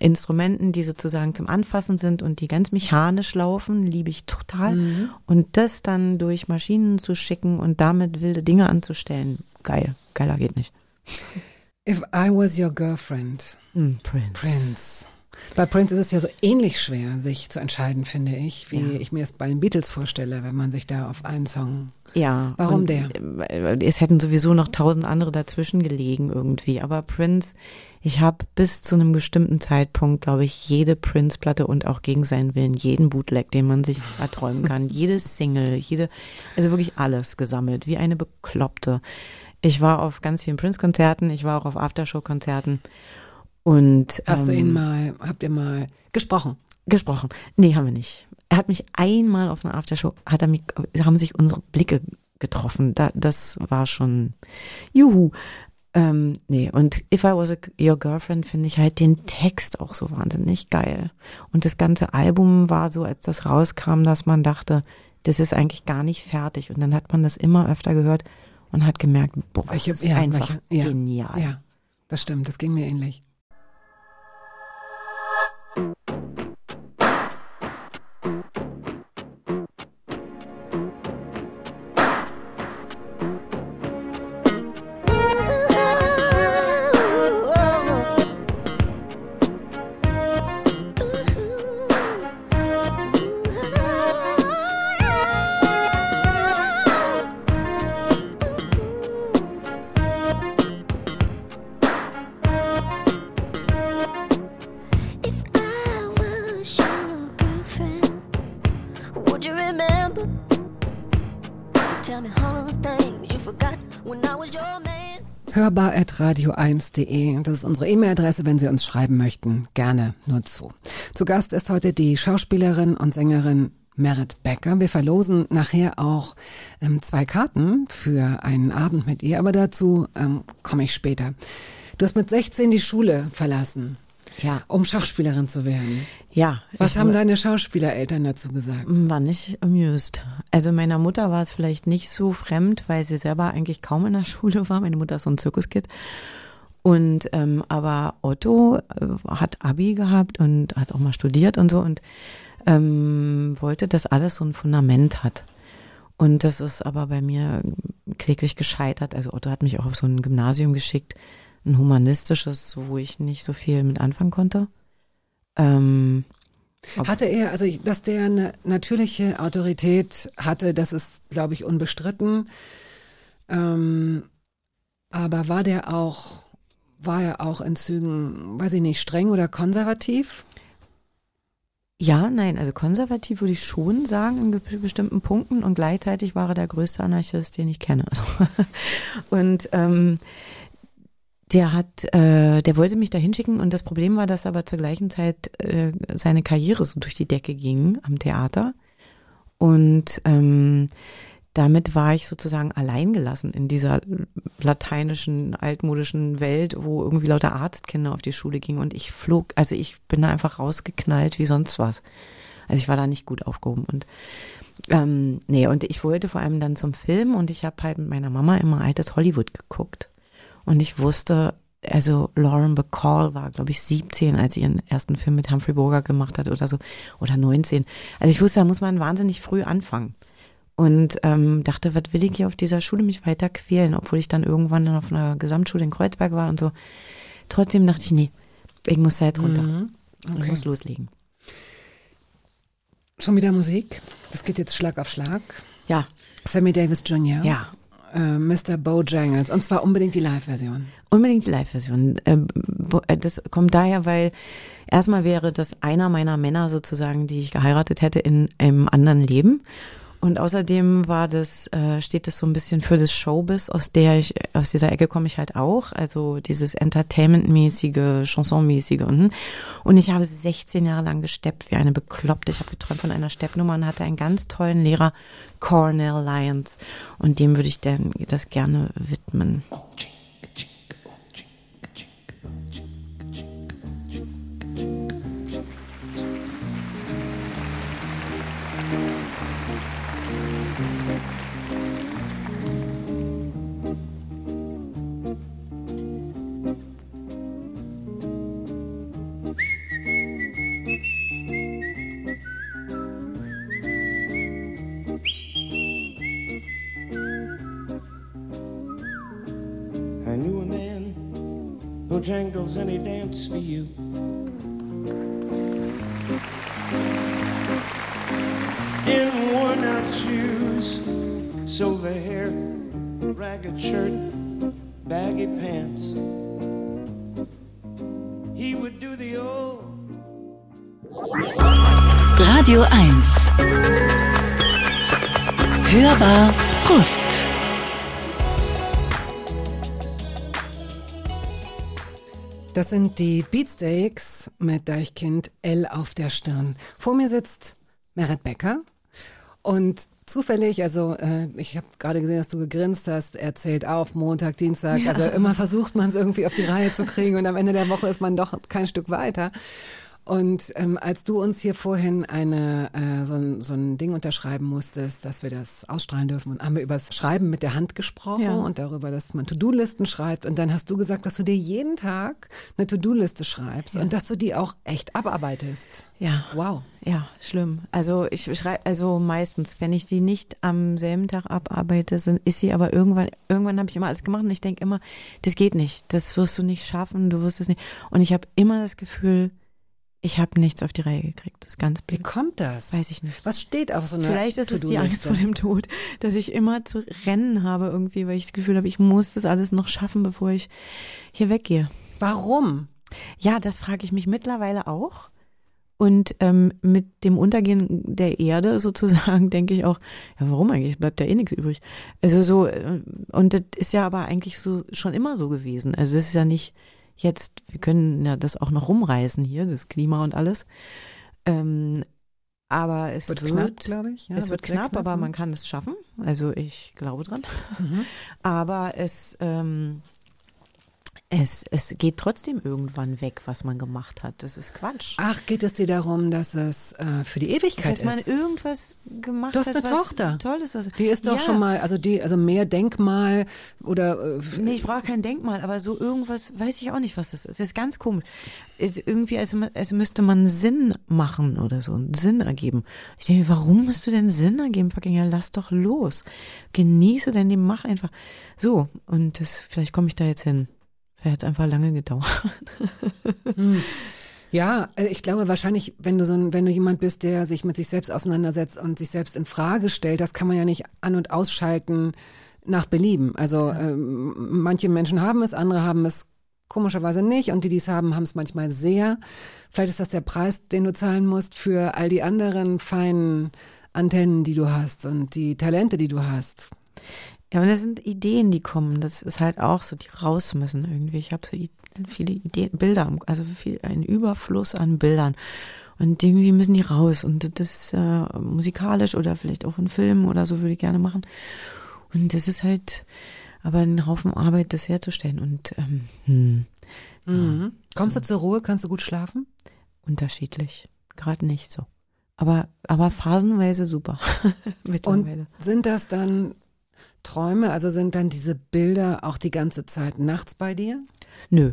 Instrumenten, die sozusagen zum Anfassen sind und die ganz mechanisch laufen, liebe ich total. Und das dann durch Maschinen zu schicken und damit wilde Dinge anzustellen, geil. Geiler geht nicht. If I was your girlfriend, Hm, Prince. Prince. Bei Prince ist es ja so ähnlich schwer, sich zu entscheiden, finde ich, wie ich mir es bei den Beatles vorstelle, wenn man sich da auf einen Song. Ja. Warum der? äh, Es hätten sowieso noch tausend andere dazwischen gelegen irgendwie. Aber Prince, ich habe bis zu einem bestimmten Zeitpunkt, glaube ich, jede Prince-Platte und auch gegen seinen Willen jeden Bootleg, den man sich erträumen kann, jede Single, jede, also wirklich alles gesammelt, wie eine Bekloppte. Ich war auf ganz vielen Prince-Konzerten, ich war auch auf Aftershow-Konzerten und Hast du ähm, ihn mal, habt ihr mal gesprochen? gesprochen. Nee, haben wir nicht. Er hat mich einmal auf einer Aftershow, hat er mich, haben sich unsere Blicke getroffen. Da, das war schon, juhu. Ähm, nee, und If I Was a, Your Girlfriend finde ich halt den Text auch so wahnsinnig geil. Und das ganze Album war so, als das rauskam, dass man dachte, das ist eigentlich gar nicht fertig. Und dann hat man das immer öfter gehört und hat gemerkt, boah, das ist ja, einfach welche- ja, genial. Ja, das stimmt, das ging mir ähnlich. hörbar.radio1.de. Das ist unsere E-Mail-Adresse, wenn Sie uns schreiben möchten. Gerne, nur zu. Zu Gast ist heute die Schauspielerin und Sängerin Merit Becker. Wir verlosen nachher auch ähm, zwei Karten für einen Abend mit ihr, aber dazu ähm, komme ich später. Du hast mit 16 die Schule verlassen. Ja. um Schauspielerin zu werden. Ja. Was haben deine Schauspielereltern dazu gesagt? War nicht amused. Also meiner Mutter war es vielleicht nicht so fremd, weil sie selber eigentlich kaum in der Schule war. Meine Mutter ist so ein Zirkuskid. Und ähm, aber Otto äh, hat Abi gehabt und hat auch mal studiert und so und ähm, wollte, dass alles so ein Fundament hat. Und das ist aber bei mir kläglich gescheitert. Also Otto hat mich auch auf so ein Gymnasium geschickt, ein humanistisches, wo ich nicht so viel mit anfangen konnte. Ähm, Hatte er, also dass der eine natürliche Autorität hatte, das ist, glaube ich, unbestritten. Ähm, aber war der auch, war er auch in Zügen, weiß ich nicht, streng oder konservativ? Ja, nein, also konservativ würde ich schon sagen in bestimmten Punkten und gleichzeitig war er der größte Anarchist, den ich kenne. und ähm, der hat, äh, der wollte mich da hinschicken und das Problem war, dass aber zur gleichen Zeit äh, seine Karriere so durch die Decke ging am Theater und ähm, damit war ich sozusagen alleingelassen in dieser lateinischen, altmodischen Welt, wo irgendwie lauter Arztkinder auf die Schule gingen und ich flog, also ich bin da einfach rausgeknallt wie sonst was. Also ich war da nicht gut aufgehoben und ähm, nee, und ich wollte vor allem dann zum Film und ich habe halt mit meiner Mama immer altes Hollywood geguckt. Und ich wusste, also Lauren Bacall war, glaube ich, 17, als sie ihren ersten Film mit Humphrey Bogart gemacht hat oder so, oder 19. Also ich wusste, da muss man wahnsinnig früh anfangen. Und ähm, dachte, was will ich hier auf dieser Schule mich weiter quälen, obwohl ich dann irgendwann dann auf einer Gesamtschule in Kreuzberg war und so. Trotzdem dachte ich, nee, ich muss da jetzt runter. Ich Okay. muss loslegen. Schon wieder Musik. Das geht jetzt Schlag auf Schlag. Ja, Sammy Davis Jr. ja. Äh, Mr. Bojangles. Und zwar unbedingt die Live-Version. Unbedingt die Live-Version. Ähm, äh, Das kommt daher, weil erstmal wäre das einer meiner Männer sozusagen, die ich geheiratet hätte in einem anderen Leben. Und außerdem war das, äh, steht das so ein bisschen für das Showbiz, aus der ich, aus dieser Ecke komme ich halt auch. Also dieses Entertainment-mäßige, Chanson-mäßige. Und, ich habe 16 Jahre lang gesteppt wie eine Bekloppte. Ich habe geträumt von einer Steppnummer und hatte einen ganz tollen Lehrer, Cornell Lyons. Und dem würde ich dann das gerne widmen. I Bojangles, and he danced for you. In worn out shoes, silver hair, ragged shirt, baggy pants. He would do the old. Radio 1. Hörbar Brust. Das sind die Beatsteaks mit Deichkind L auf der Stirn. Vor mir sitzt Merit Becker. Und zufällig, also äh, ich habe gerade gesehen, dass du gegrinst hast, er zählt auf, Montag, Dienstag, also immer versucht man es irgendwie auf die Reihe zu kriegen. Und am Ende der Woche ist man doch kein Stück weiter. Und ähm, als du uns hier vorhin eine äh, so, ein, so ein Ding unterschreiben musstest, dass wir das ausstrahlen dürfen, und haben wir über das Schreiben mit der Hand gesprochen Ja. und darüber, dass man To-Do-Listen schreibt. Und dann hast du gesagt, dass du dir jeden Tag eine To-Do-Liste schreibst und dass du die auch echt abarbeitest. Ja. Wow. Ja, schlimm. Also ich schreibe, also meistens, wenn ich sie nicht am selben Tag abarbeite, sind, ist sie aber irgendwann, irgendwann habe ich immer alles gemacht und ich denke immer, das geht nicht, das wirst du nicht schaffen, du wirst es nicht. Und ich habe immer das Gefühl, ich habe nichts auf die Reihe gekriegt. Das ist ganz Wie blöd. kommt das? Weiß ich nicht. Was steht auf so einer Vielleicht ist es die Angst vor dem Tod, dass ich immer zu rennen habe irgendwie, weil ich das Gefühl habe, ich muss das alles noch schaffen, bevor ich hier weggehe. Warum? Ja, das frage ich mich mittlerweile auch. Und ähm, mit dem Untergehen der Erde sozusagen denke ich auch, ja, warum eigentlich? Bleibt da eh nichts übrig. Also so, äh, und das ist ja aber eigentlich so schon immer so gewesen. Also das ist ja nicht jetzt, wir können ja das auch noch rumreißen hier, das Klima und alles. Ähm, aber es Wird wird, knapp, glaube ich. Ja, es wird sehr knapp, aber ne? man kann es schaffen. Also ich glaube dran. Mhm. Aber es, ähm, es, es geht trotzdem irgendwann weg, was man gemacht hat. Das ist Quatsch. Ach, geht es dir darum, dass es äh, für die Ewigkeit Dass man ist? irgendwas gemacht Du hast hat, eine Tochter. toll ist. Was, Die ist doch ja. schon mal, also die, also mehr Denkmal oder äh, Nee, ich brauche kein Denkmal, aber so irgendwas, weiß ich auch nicht, was das ist. Das ist ganz komisch. Ist irgendwie, als, als müsste man Sinn machen oder so, Sinn ergeben. Ich denke, mir, warum musst du denn Sinn ergeben? Fucking, ja, lass doch los. Genieße dein Leben, mach einfach. So, und das, vielleicht komme ich da jetzt hin. Vielleicht hat einfach lange gedauert. Ja, äh, ich glaube wahrscheinlich, wenn du so ein, wenn du jemand bist, der sich mit sich selbst auseinandersetzt und sich selbst in Frage stellt, das kann man ja nicht an- und ausschalten nach Belieben. Also ähm, manche Menschen haben es, andere haben es komischerweise nicht und die, die es haben, haben es manchmal sehr. Vielleicht ist das der Preis, den du zahlen musst für all die anderen feinen Antennen, die du hast und die Talente, die du hast. Ja, aber das sind Ideen, die kommen. Das ist halt auch so, die raus müssen irgendwie. Ich habe so viele Ideen, Bilder, also viel, einen Überfluss an Bildern. Und irgendwie müssen die raus und das äh, musikalisch oder vielleicht auch in Film oder so würde ich gerne machen. Und das ist halt aber ein Haufen Arbeit, das herzustellen und ähm, hm, Mhm. Kommst du zur Ruhe? Kannst du gut schlafen? unterschiedlich. Gerade nicht so. Aber, aber phasenweise super. Mittlerweile. Und sind das dann Träume? Also sind dann diese Bilder auch die ganze Zeit nachts bei dir? Nö,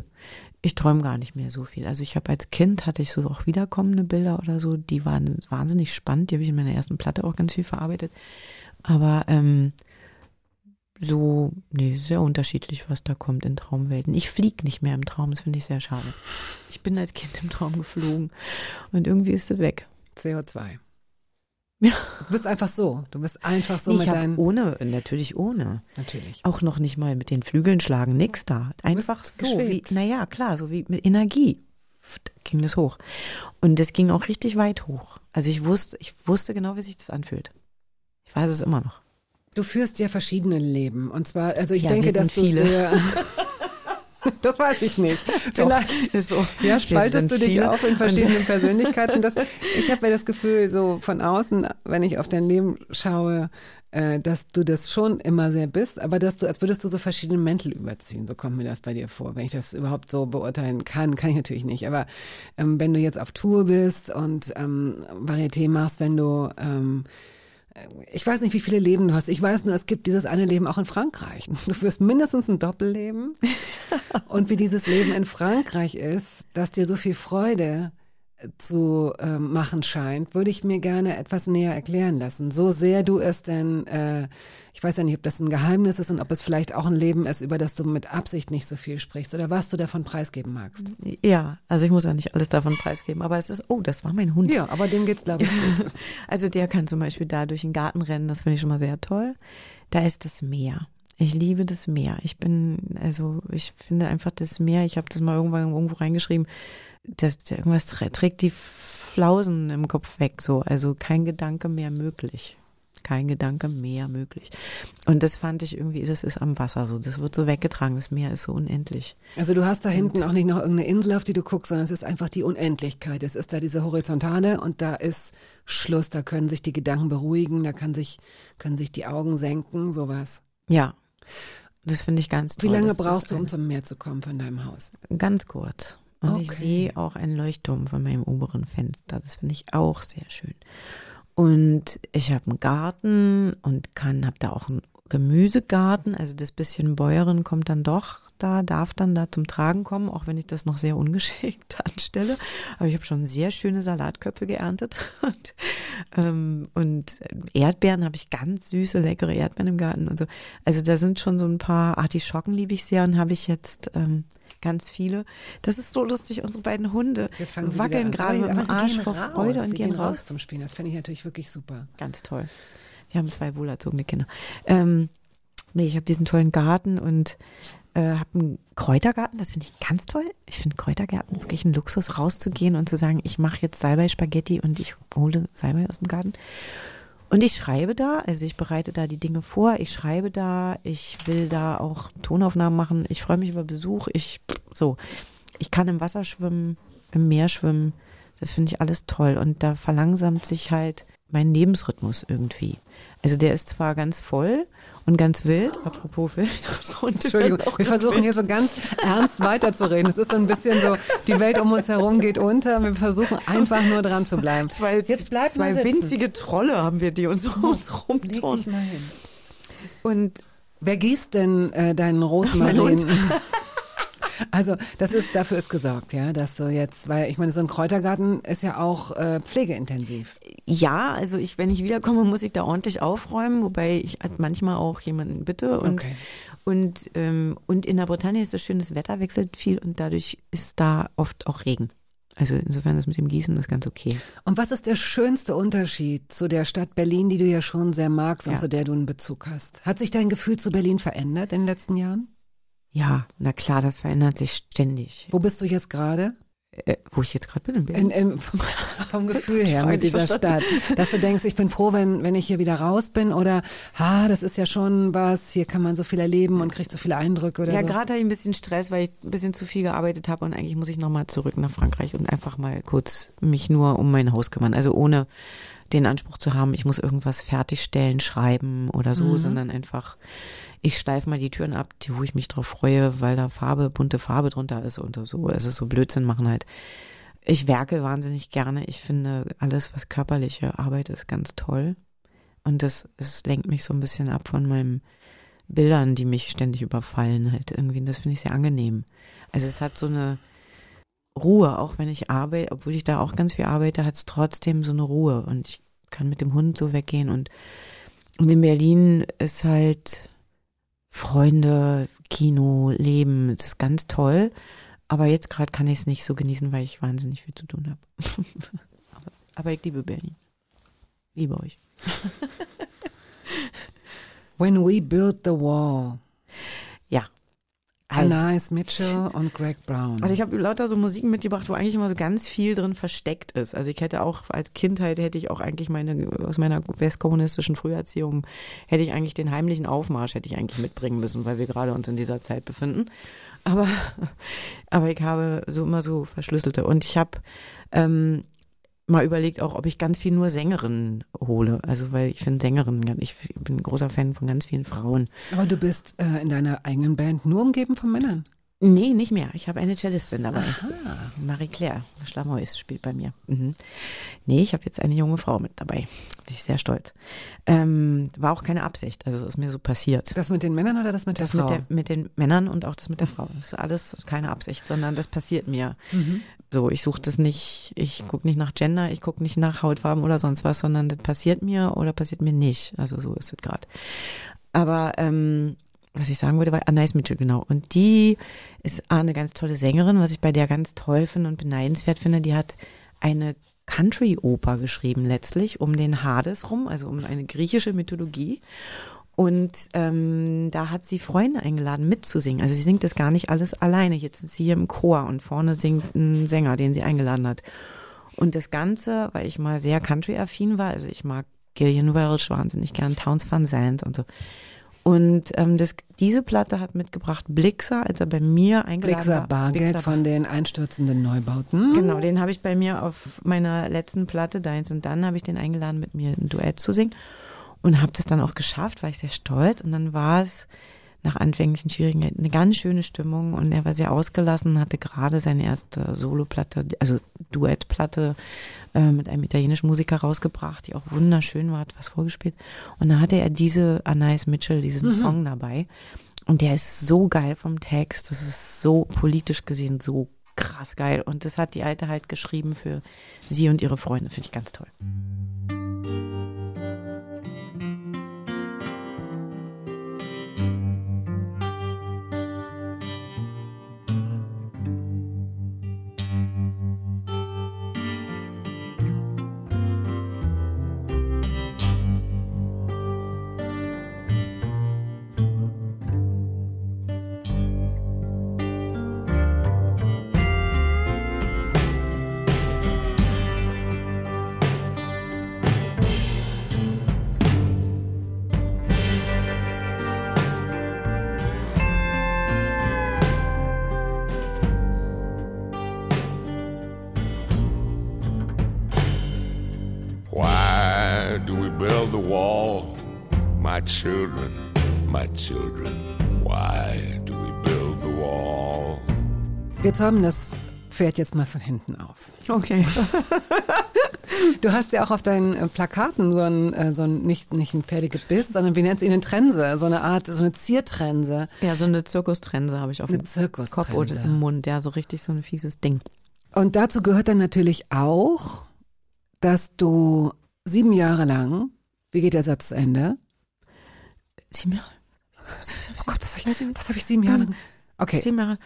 ich träume gar nicht mehr so viel. Also ich habe als Kind hatte ich so auch wiederkommende Bilder oder so, die waren wahnsinnig spannend. Die habe ich in meiner ersten Platte auch ganz viel verarbeitet. Aber ähm, so, nee, sehr unterschiedlich, was da kommt in Traumwelten. Ich fliege nicht mehr im Traum, das finde ich sehr schade. Ich bin als Kind im Traum geflogen und irgendwie ist es weg. CO2. Ja. Du bist einfach so. Du bist einfach so Nee, mit deinen. ohne, natürlich ohne. Natürlich. Auch noch nicht mal mit den Flügeln schlagen, nix da. Einfach so, wie, naja, klar, so wie mit Energie ging das hoch. Und das ging auch richtig weit hoch. Also ich wusste, ich wusste genau, wie sich das anfühlt. Ich weiß es immer noch. Du führst ja verschiedene Leben. Und zwar, also ich Ja, denke, dass sind du viele. sehr. das weiß ich nicht. Vielleicht. so. Ja, spaltest du dich viele. auf in verschiedenen Persönlichkeiten. Das, ich habe ja das Gefühl, so von außen, wenn ich auf dein Leben schaue, äh, dass du das schon immer sehr bist, aber dass du, als würdest du so verschiedene Mäntel überziehen. So kommt mir das bei dir vor. Wenn ich das überhaupt so beurteilen kann, kann ich natürlich nicht. Aber ähm, wenn du jetzt auf Tour bist und ähm, Varieté machst, wenn du ähm, ich weiß nicht, wie viele Leben du hast. Ich weiß nur, es gibt dieses eine Leben auch in Frankreich. Du führst mindestens ein Doppelleben. Und wie dieses Leben in Frankreich ist, dass dir so viel Freude zu äh, machen scheint, würde ich mir gerne etwas näher erklären lassen. So sehr du es denn, äh, ich weiß ja nicht, ob das ein Geheimnis ist und ob es vielleicht auch ein Leben ist, über das du mit Absicht nicht so viel sprichst oder was du davon preisgeben magst. Ja, also ich muss ja nicht alles davon preisgeben, aber es ist, oh, das war mein Hund. Ja, aber dem geht's, glaube ich, gut. Also der kann zum Beispiel da durch den Garten rennen, das finde ich schon mal sehr toll. Da ist das Meer. Ich liebe das Meer. Ich bin, also ich finde einfach das Meer, ich habe das mal irgendwann irgendwo reingeschrieben, das irgendwas trä- trägt die Flausen im Kopf weg, so. Also kein Gedanke mehr möglich. Kein Gedanke mehr möglich. Und das fand ich irgendwie, das ist am Wasser so. Das wird so weggetragen. Das Meer ist so unendlich. Also du hast da hinten auch nicht noch irgendeine Insel, auf die du guckst, sondern es ist einfach die Unendlichkeit. Es ist da diese Horizontale und da ist Schluss. Da können sich die Gedanken beruhigen, da kann sich, können sich die Augen senken, sowas. Ja. Das finde ich ganz Wie toll. lange dass das brauchst du, um zum Meer zu kommen von deinem Haus? Ganz kurz. Und ich Okay. sehe auch einen Leuchtturm von meinem oberen Fenster. Das finde ich auch sehr schön. Und ich habe einen Garten und kann, habe da auch einen Gemüsegarten. Also das bisschen Bäuerin kommt dann doch da, darf dann da zum Tragen kommen, auch wenn ich das noch sehr ungeschickt anstelle. Aber ich habe schon sehr schöne Salatköpfe geerntet. Und, ähm, und Erdbeeren habe ich ganz süße, leckere Erdbeeren im Garten und so. Also da sind schon so ein paar Artischocken, liebe ich sehr und habe ich jetzt ähm, ganz viele. Das ist so lustig, unsere beiden Hunde wackeln gerade mit Aber dem sie Arsch vor raus. Freude und sie gehen raus. zum Spielen. Das fände ich natürlich wirklich super. Ganz toll. Wir haben zwei wohlerzogene Kinder. Ähm, nee, ich habe diesen tollen Garten und äh, habe einen Kräutergarten. Das finde ich ganz toll. Ich finde Kräutergärten wirklich ein Luxus, rauszugehen und zu sagen, ich mache jetzt Salbei-Spaghetti und ich hole Salbei aus dem Garten. Und ich schreibe da, also ich bereite da die Dinge vor, ich schreibe da, ich will da auch Tonaufnahmen machen, ich freue mich über Besuch, ich so, ich kann im Wasser schwimmen, im Meer schwimmen, das finde ich alles toll und da verlangsamt sich halt mein Lebensrhythmus irgendwie. Also der ist zwar ganz voll und ganz wild, apropos wild. Und Entschuldigung, wir versuchen hier so ganz ernst weiterzureden. Es ist so ein bisschen so, die Welt um uns herum geht unter. Wir versuchen einfach nur dran zu bleiben. Zwei, Jetzt bleib zwei winzige Trolle haben wir, die uns um uns hin. Und Wer gießt denn äh, deinen Rosmarin? Also das ist, dafür ist gesorgt, ja, dass du jetzt, weil ich meine, so ein Kräutergarten ist ja auch äh, pflegeintensiv. ja, also ich, wenn ich wiederkomme, muss ich da ordentlich aufräumen, wobei ich halt manchmal auch jemanden bitte. Und, Okay. und, ähm, und in der Bretagne ist das schön, das Wetter wechselt viel und dadurch ist da oft auch Regen. Also insofern ist mit dem Gießen das ganz okay. Und was ist der schönste Unterschied zu der Stadt Berlin, die du ja schon sehr magst und Ja. zu der du einen Bezug hast? Hat sich dein Gefühl zu Berlin verändert in den letzten Jahren? Ja, na klar, das verändert sich ständig. Wo bist du jetzt gerade? Äh, wo ich jetzt gerade bin in Berlin. In, in, vom, Gefühl her mit dieser Stadt. Dass du denkst, ich bin froh, wenn, wenn ich hier wieder raus bin oder, ha, das ist ja schon was, hier kann man so viel erleben und kriegt so viele Eindrücke oder ja, so. gerade hatte ich ein bisschen Stress, weil ich ein bisschen zu viel gearbeitet habe und eigentlich muss ich nochmal zurück nach Frankreich und einfach mal kurz mich nur um mein Haus kümmern. Also ohne den Anspruch zu haben, ich muss irgendwas fertigstellen, schreiben oder so, sondern einfach, ich schleife mal die Türen ab, die, wo ich mich drauf freue, weil da Farbe, bunte Farbe drunter ist und so. Es ist so Blödsinn machen halt. Ich werke wahnsinnig gerne. Ich finde alles, was körperliche Arbeit ist, ganz toll. Und das, es lenkt mich so ein bisschen ab von meinem Bildern, die mich ständig überfallen halt irgendwie. Und das finde ich sehr angenehm. Also es hat so eine Ruhe, auch wenn ich arbeite, obwohl ich da auch ganz viel arbeite, hat es trotzdem so eine Ruhe. Und ich kann mit dem Hund so weggehen. Und, und in Berlin ist halt Freunde, Kino, Leben, das ist ganz toll. Aber jetzt gerade kann ich es nicht so genießen, weil ich wahnsinnig viel zu tun habe. aber, aber ich liebe Berlin. Liebe euch. When we built the wall. Also, Anais Mitchell und Greg Brown. also ich habe lauter so Musiken mitgebracht, wo eigentlich immer so ganz viel drin versteckt ist. Also ich hätte auch als Kindheit hätte ich auch eigentlich meine aus meiner westkommunistischen Früherziehung hätte ich eigentlich den heimlichen Aufmarsch hätte ich eigentlich mitbringen müssen, weil wir gerade uns in dieser Zeit befinden. Aber aber ich habe so immer so verschlüsselte und ich habe ähm, mal überlegt auch, ob ich ganz viel nur Sängerinnen hole. Also weil ich finde Sängerinnen, ich bin ein großer Fan von ganz vielen Frauen. Aber du bist äh, in deiner eigenen Band nur umgeben von Männern. Nee, nicht mehr. Ich habe eine Cellistin dabei. Marie-Claire Schlamois spielt bei mir. Mhm. Nee, ich habe jetzt eine junge Frau mit dabei. Bin ich sehr stolz. Ähm, war auch keine Absicht. Also ist mir so passiert. Das mit den Männern oder das mit der Das Frau? mit, der, mit den Männern und auch das mit der Frau. Das ist alles keine Absicht, sondern das passiert mir. Mhm. So, ich suche das nicht, ich gucke nicht nach Gender, ich gucke nicht nach Hautfarben oder sonst was, sondern das passiert mir oder passiert mir nicht. Also so ist es gerade. Aber ähm, was ich sagen wollte, war Anais Mitchell, genau. Und die ist eine ganz tolle Sängerin, was ich bei der ganz toll finde und beneidenswert finde. Die hat eine Country-Oper geschrieben letztlich um den Hades rum, also um eine griechische Mythologie. Und ähm, da hat sie Freunde eingeladen, mitzusingen. Also sie singt das gar nicht alles alleine. Jetzt sind sie hier im Chor und vorne singt ein Sänger, den sie eingeladen hat. Und das Ganze, weil ich mal sehr Country-affin war, also ich mag Gillian Welch wahnsinnig gern, Towns Van Zandt und so. Und ähm, das, diese Platte hat mitgebracht Blixer, als er bei mir eingeladen Blixer war. Bargeld Blixer von den einstürzenden Neubauten. Genau, den habe ich bei mir auf meiner letzten Platte, Deins und Dann, habe ich den eingeladen, mit mir ein Duett zu singen. Und habe das dann auch geschafft, war ich sehr stolz. Und dann war es nach anfänglichen Schwierigkeiten eine ganz schöne Stimmung. Und er war sehr ausgelassen, hatte gerade seine erste Soloplatte, also Duettplatte äh, mit einem italienischen Musiker rausgebracht, die auch wunderschön war, hat was vorgespielt. Und da hatte er diese Anais Mitchell, diesen Song dabei. Und der ist so geil vom Text. Das ist so politisch gesehen so krass geil. Und das hat die Alte halt geschrieben für sie und ihre Freunde. Finde ich ganz toll. Children, my children, why do we build the wall? Wir zäumen das Pferd jetzt mal von hinten auf. Okay. Du hast ja auch auf deinen äh, Plakaten so ein, äh, so ein nicht, nicht ein Pferdegebiss, sondern wie nennt es ihn, eine Trense, so eine Art, so eine Ziertrense. Ja, so eine Zirkustrense habe ich auf Eine dem Zirkustrense. Kopf oder im Mund. Ja, so richtig so ein fieses Ding. Und dazu gehört dann natürlich auch, dass du sieben Jahre lang, wie geht der Satz zu Ende? Sieben Jahre. Oh Gott, was habe ich, was hab ich sieben Jahre? Okay, Sieben Jahre.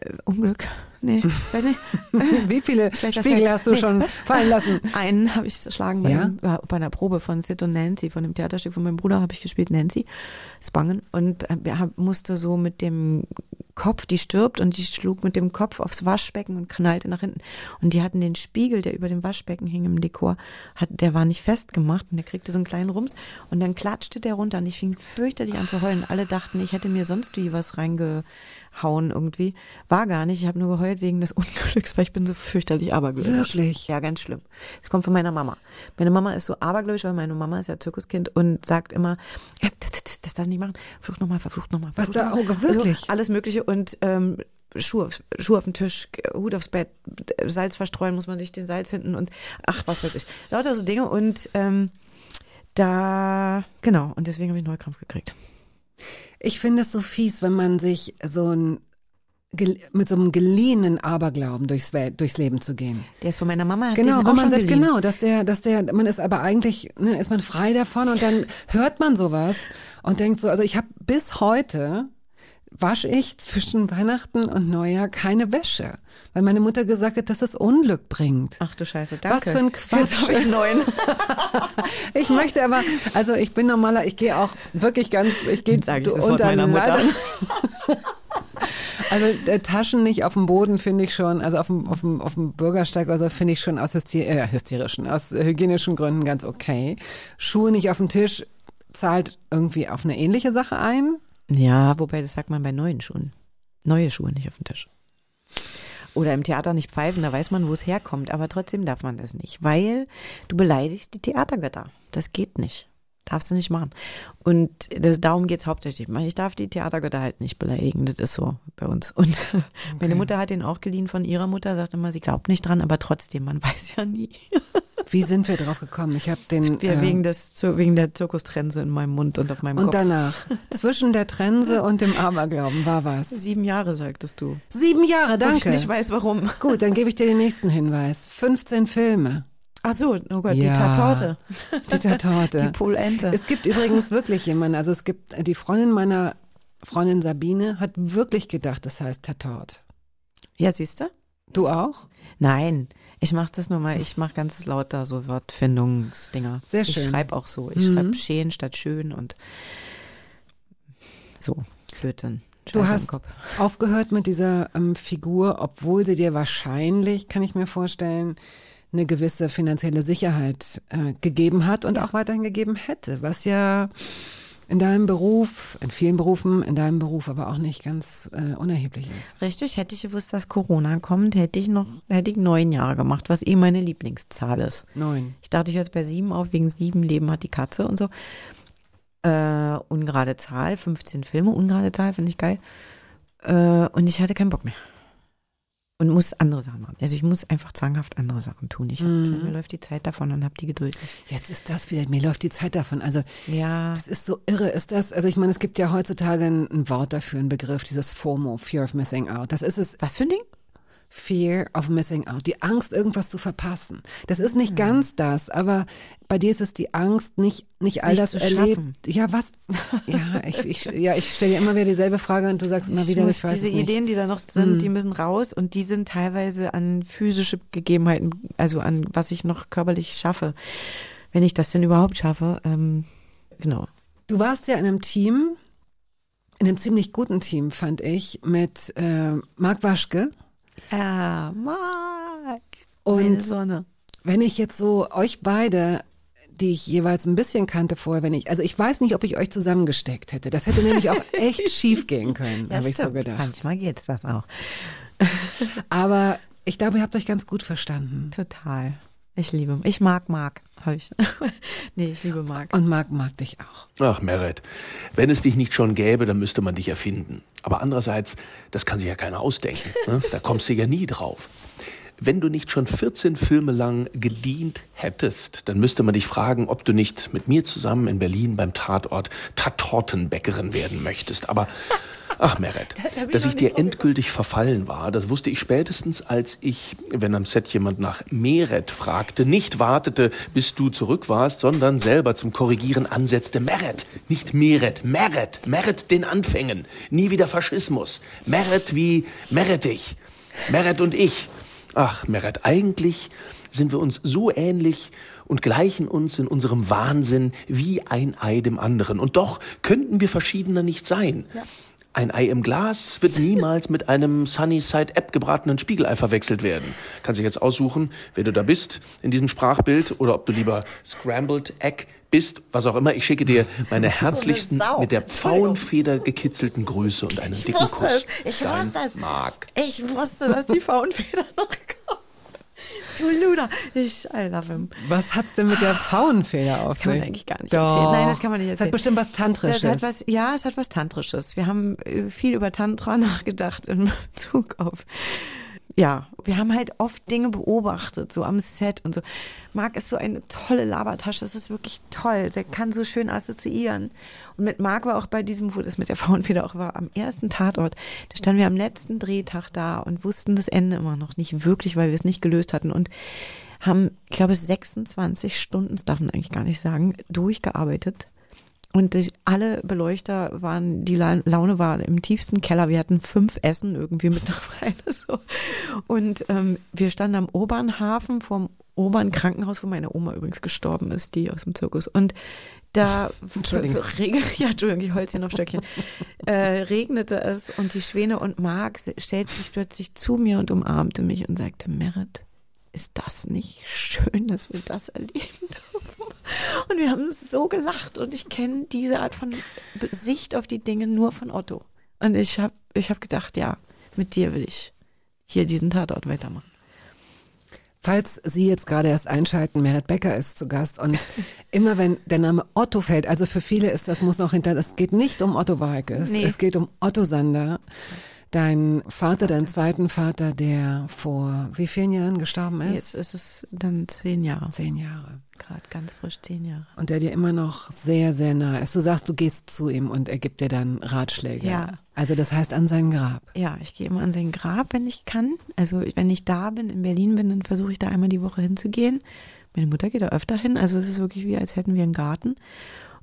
Äh, Unglück. Nee, weiß nicht. wie viele Schlechter Spiegel Sex. hast du Nee, schon fallen lassen? Einen habe ich geschlagen bei, Ja? einem, bei einer Probe von Sid und Nancy, von dem Theaterstück von meinem Bruder habe ich gespielt, Nancy Spangen. Und äh, musste so mit dem Kopf, die stirbt und die schlug mit dem Kopf aufs Waschbecken und knallte nach hinten. Und die hatten den Spiegel, der über dem Waschbecken hing im Dekor, hat, der war nicht festgemacht und der kriegte so einen kleinen Rums und dann klatschte der runter und ich fing fürchterlich an zu heulen. Alle dachten, ich hätte mir sonst wie was reingehauen irgendwie. War gar nicht. Ich habe nur geheult wegen des Unglücks, weil ich bin so fürchterlich abergläubisch. Wirklich? Ja, ganz schlimm. Das kommt von meiner Mama. Meine Mama ist so abergläubisch, weil meine Mama ist ja Zirkuskind und sagt immer, äh, das, das, das darf ich nicht machen. Verflucht nochmal, verflucht nochmal. Was da- oh, mal. wirklich? Also alles Mögliche und ähm, Schuhe, auf- Schuhe auf den Tisch, Hut aufs Bett, Salz verstreuen muss man sich den Salz hinten und ach, was weiß ich. Lauter so Dinge und ähm, da, genau, und deswegen habe ich Neukrampf gekriegt. Ich finde es so fies, wenn man sich so ein mit so einem geliehenen Aberglauben durchs, durchs Leben zu gehen. Der ist von meiner Mama. Genau, wo man selbst geliehen. genau, dass der, dass der, man ist aber eigentlich, ne, ist man frei davon und dann hört man sowas und denkt so, also ich habe bis heute wasche ich zwischen Weihnachten und Neujahr keine Wäsche, weil meine Mutter gesagt hat, dass es Unglück bringt. Ach du Scheiße, Was danke. für ein Quatsch. Jetzt habe ich neun. Ich möchte aber, also ich bin normaler, ich gehe auch wirklich ganz, ich gehe sofort meiner Mutter. Also äh, Taschen nicht auf dem Boden finde ich schon, also auf dem, auf dem, auf dem Bürgersteig oder so finde ich schon aus hyster äh, hysterischen, aus hygienischen Gründen ganz okay. Schuhe nicht auf dem Tisch zahlt irgendwie auf eine ähnliche Sache ein. Ja, wobei das sagt man bei neuen Schuhen. Neue Schuhe nicht auf den Tisch. Oder im Theater nicht pfeifen, da weiß man, wo es herkommt, aber trotzdem darf man das nicht, weil du beleidigst die Theatergötter. Das geht nicht. Darfst du nicht machen. Und das, darum geht's hauptsächlich. Ich darf die Theatergötter halt nicht beleidigen. Das ist so bei uns. Und meine Mutter hat den auch geliehen von ihrer Mutter, sagt immer, sie glaubt nicht dran, aber trotzdem, man weiß ja nie. Wie sind wir drauf gekommen? Ich habe den Wir äh, wegen, des, wegen der Zirkustrense in meinem Mund und auf meinem und Kopf. danach zwischen der Trense und dem Aberglauben war was. Sieben Jahre, sagtest du. Sieben Jahre, Wo ich danke. nicht weiß, warum. Gut, dann gebe ich dir den nächsten Hinweis. 15 Filme. Ach so, oh Gott, die Ja. Tatorte. Die Tatorte. Die Polente. Es gibt übrigens wirklich jemanden, also es gibt, die Freundin meiner Freundin Sabine hat wirklich gedacht, das heißt Tatort. Ja, siehst du? Du auch? Nein, ich mache das nur mal, ich mache ganz lauter so Wortfindungsdinger. Sehr Ich schön. schreibe auch so. Ich Mhm. schreibe schön statt schön und so, Blödsinn. Du hast Kopf. aufgehört mit dieser ähm, Figur, obwohl sie dir wahrscheinlich, kann ich mir vorstellen, eine gewisse finanzielle Sicherheit äh, gegeben hat und auch weiterhin gegeben hätte, was ja in deinem Beruf, in vielen Berufen, in deinem Beruf aber auch nicht ganz äh, unerheblich ist. Richtig, hätte ich gewusst, dass Corona kommt, hätte ich noch, hätte ich neun Jahre gemacht, was eh meine Lieblingszahl ist. Neun. Ich dachte, ich höre jetzt bei sieben auf, wegen sieben Leben hat die Katze und so. Äh, ungerade Zahl, 15 Filme, ungerade Zahl, finde ich geil. Äh, und ich hatte keinen Bock mehr. Und muss andere Sachen machen. Also ich muss einfach zwanghaft andere Sachen tun. Ich hab, Mhm. Mir läuft die Zeit davon und habe die Geduld. Jetzt ist das wieder, mir läuft die Zeit davon. Also Ja, Das ist so irre, ist das? Also ich meine, es gibt ja heutzutage ein, ein Wort dafür, einen Begriff, dieses FOMO, Fear of Missing Out. Das ist es, was für ein Ding? Fear of Missing Out, die Angst, irgendwas zu verpassen. Das ist nicht ganz das, aber bei dir ist es die Angst, nicht, nicht all das zu erlebt. Ja, was? Ja, ich, ich, ja, ich stelle dir immer wieder dieselbe Frage und du sagst immer Ich wieder, muss ich weiß diese es nicht. Ideen, die da noch sind, die müssen raus und die sind teilweise an physische Gegebenheiten, also an was ich noch körperlich schaffe. Wenn ich das denn überhaupt schaffe, ähm, genau. Du warst ja in einem Team, in einem ziemlich guten Team, fand ich, mit äh, Marc Waschke. Ja, Marc. Und Meine Sonne. Wenn ich jetzt so euch beide, die ich jeweils ein bisschen kannte vorher, wenn ich, also ich weiß nicht, ob ich euch zusammengesteckt hätte. Das hätte nämlich auch echt schief gehen können, Ja, habe ich so gedacht. Manchmal geht's das auch. Aber ich glaube, ihr habt euch ganz gut verstanden. Total. Ich liebe, ich mag Marc. Hab ich. nee, ich liebe Marc. Und Marc mag dich auch. Ach, Meret, wenn es dich nicht schon gäbe, dann müsste man dich erfinden. Aber andererseits, das kann sich ja keiner ausdenken. Ne? Da kommst du ja nie drauf. Wenn du nicht schon 14 Filme lang gedient hättest, dann müsste man dich fragen, ob du nicht mit mir zusammen in Berlin beim Tatort Tatortenbäckerin werden möchtest. Aber ach, Meret, dass ich dir endgültig verfallen war, das wusste ich spätestens, als ich, wenn am Set jemand nach Meret fragte, nicht wartete, bis du zurück warst, sondern selber zum Korrigieren ansetzte. Meret, nicht Meret, Meret, Meret den Anfängen. Nie wieder Faschismus. Meret wie Meretich. Meret und ich. Ach, Meret, eigentlich sind wir uns so ähnlich und gleichen uns in unserem Wahnsinn wie ein Ei dem anderen. Und doch könnten wir verschiedener nicht sein. Ein Ei im Glas wird niemals mit einem Sunnyside App gebratenen Spiegelei verwechselt werden. Kannst dich jetzt aussuchen, wer du da bist in diesem Sprachbild oder ob du lieber Scrambled Egg bist, was auch immer. Ich schicke dir meine herzlichsten Sau. mit der Pfauenfeder gekitzelten Grüße und einen dicken wusste Kuss. es. Ich Dein wusste es. Ich wusste, dass die Faunfeder noch kommt. Luder. Ich, I love him. Was hat's denn mit der Pfauenfeder auf Das kann man sich? eigentlich gar nicht Doch. erzählen. Nein, das kann man nicht Es erzählen. hat bestimmt was Tantrisches. Das hat was, ja, es hat was Tantrisches. Wir haben äh, viel über Tantra nachgedacht in Bezug auf. Ja, wir haben halt oft Dinge beobachtet, so am Set und so. Marc ist so eine tolle Labertasche, das ist wirklich toll. Der kann so schön assoziieren. Und mit Marc war auch bei diesem, wo das mit der Frauenfeder auch war, am ersten Tatort, da standen wir am letzten Drehtag da und wussten das Ende immer noch nicht wirklich, weil wir es nicht gelöst hatten und haben, ich glaube, 26 Stunden, das darf man eigentlich gar nicht sagen, durchgearbeitet. Und die, alle Beleuchter waren, die La- Laune war im tiefsten Keller. Wir hatten fünf Essen irgendwie mittlerweile so. Und ähm, wir standen am Obernhafen vorm Obernkrankenhaus, wo meine Oma übrigens gestorben ist, die aus dem Zirkus. Und da Entschuldigung. Ja, Entschuldigung, ich Holzchen auf Stöckchen. äh, regnete es und die Schwäne und Marc se- stellte sich plötzlich zu mir und umarmte mich und sagte, Merit, ist das nicht schön, dass wir das erleben dürfen? Und wir haben so gelacht und ich kenne diese Art von Sicht auf die Dinge nur von Otto. Und ich habe ich hab gedacht, ja, mit dir will ich hier diesen Tatort weitermachen. Falls Sie jetzt gerade erst einschalten, Merit Becker ist zu Gast und immer wenn der Name Otto fällt, also für viele ist das muss noch hinter, es geht nicht um Otto Walkes, Nee. es geht um Otto Sander, dein Vater, dein zweiten Vater, der vor wie vielen Jahren gestorben Jetzt ist? ist es dann zehn Jahre, Zehn Jahre. gerade ganz frisch zehn Jahre. Und der dir immer noch sehr, sehr nah ist. Du sagst, du gehst zu ihm und er gibt dir dann Ratschläge. Ja. Also das heißt an sein Grab. Ja, ich gehe immer an sein Grab, wenn ich kann. Also wenn ich da bin, in Berlin bin, dann versuche ich da einmal die Woche hinzugehen. Meine Mutter geht da öfter hin. Also es ist wirklich wie, als hätten wir einen Garten.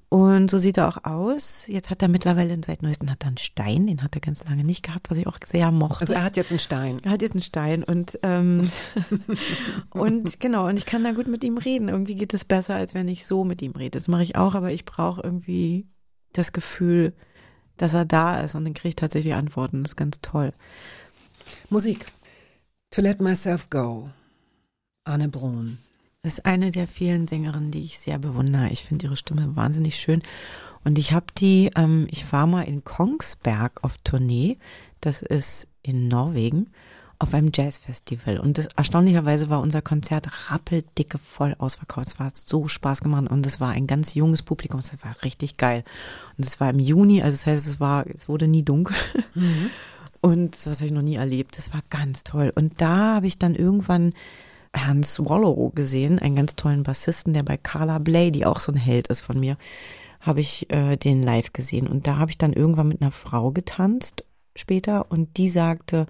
Und so sieht er auch aus. Jetzt hat er mittlerweile seit neuestem hat er einen Stein, den hat er ganz lange nicht gehabt, was ich auch sehr mochte. Also er hat jetzt einen Stein. Er hat jetzt einen Stein und ähm, und genau und ich kann da gut mit ihm reden. Irgendwie geht es besser, als wenn ich so mit ihm rede. Das mache ich auch, aber ich brauche irgendwie das Gefühl, dass er da ist und dann kriege ich tatsächlich Antworten. Das ist ganz toll. Musik. To Let Myself Go. Anne Brun. Das ist eine der vielen Sängerinnen, die ich sehr bewundere. Ich finde ihre Stimme wahnsinnig schön. Und ich habe die, ähm, ich war mal in Kongsberg auf Tournee. Das ist in Norwegen auf einem Jazzfestival. Und das, erstaunlicherweise war unser Konzert rappeldicke voll ausverkauft. Es war so Spaß gemacht und es war ein ganz junges Publikum. Es war richtig geil. Und es war im Juni, also das heißt, es war, es wurde nie dunkel. Und das habe ich noch nie erlebt. Das war ganz toll. Und da habe ich dann irgendwann Herrn Swallow gesehen, einen ganz tollen Bassisten, der bei Carla Bley, die auch so ein Held ist von mir, habe ich äh, den live gesehen. Und da habe ich dann irgendwann mit einer Frau getanzt später und die sagte,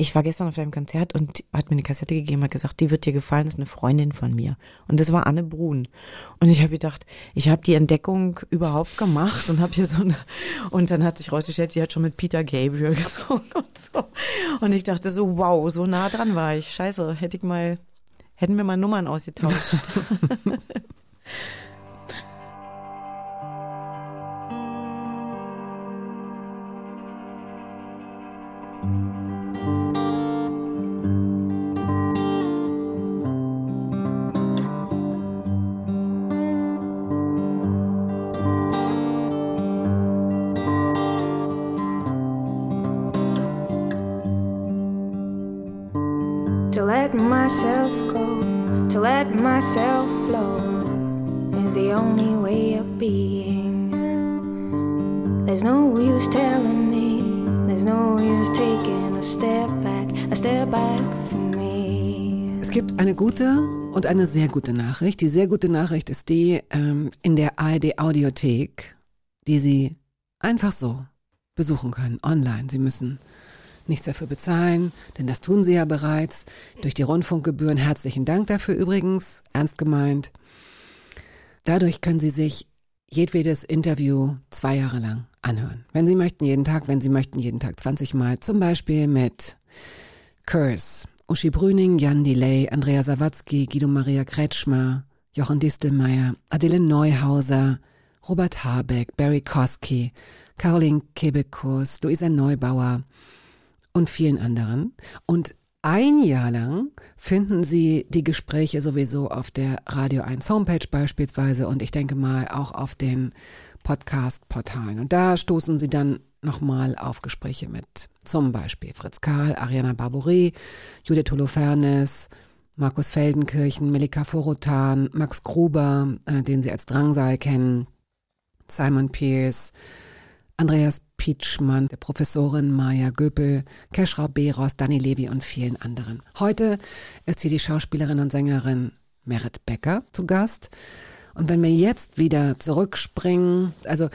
ich war gestern auf deinem Konzert und die hat mir eine Kassette gegeben, hat gesagt, die wird dir gefallen, das ist eine Freundin von mir. Und das war Anne Brun. Und ich habe gedacht, ich habe die Entdeckung überhaupt gemacht und habe hier so eine, und dann hat sich rausgestellt, sie hat schon mit Peter Gabriel gesungen und so. Und ich dachte so, wow, so nah dran war ich. Scheiße, hätte ich mal, hätten wir mal Nummern ausgetauscht. myself go, to let myself flow is the only way of being. There's no use telling me, there's no use taking a step back, a step back for me. Es gibt eine gute und eine sehr gute Nachricht. Die sehr gute Nachricht ist die ähm, in der ARD Audiothek, die Sie einfach so besuchen können, online. Sie müssen nichts dafür bezahlen, denn das tun Sie ja bereits durch die Rundfunkgebühren. Herzlichen Dank dafür übrigens, ernst gemeint. Dadurch können Sie sich jedwedes Interview zwei Jahre lang anhören. Wenn Sie möchten, jeden Tag, wenn Sie möchten, jeden Tag 20 Mal. Zum Beispiel mit Curse, Uschi Brüning, Jan Delay, Andrea Sawatzki, Guido Maria Kretschmer, Jochen Distelmeier, Adele Neuhauser Robert Habeck, Barry Kosky, Caroline Kebekus, Luisa Neubauer und vielen anderen. Und ein Jahr lang finden Sie die Gespräche sowieso auf der Radio 1 Homepage beispielsweise und ich denke mal auch auf den Podcast-Portalen. Und da stoßen Sie dann nochmal auf Gespräche mit zum Beispiel Fritz Karl, Ariana Barbouri, Judith Holofernes, Markus Feldenkirchen, Melika Forotan, Max Gruber, äh, den Sie als Drangsal kennen, Simon Pierce, Andreas Pietschmann, der Professorin Maja Göpel, Keschrau Beros, Dani Levy und vielen anderen. Heute ist hier die Schauspielerin und Sängerin Merit Becker zu Gast. Und wenn wir jetzt wieder zurückspringen, also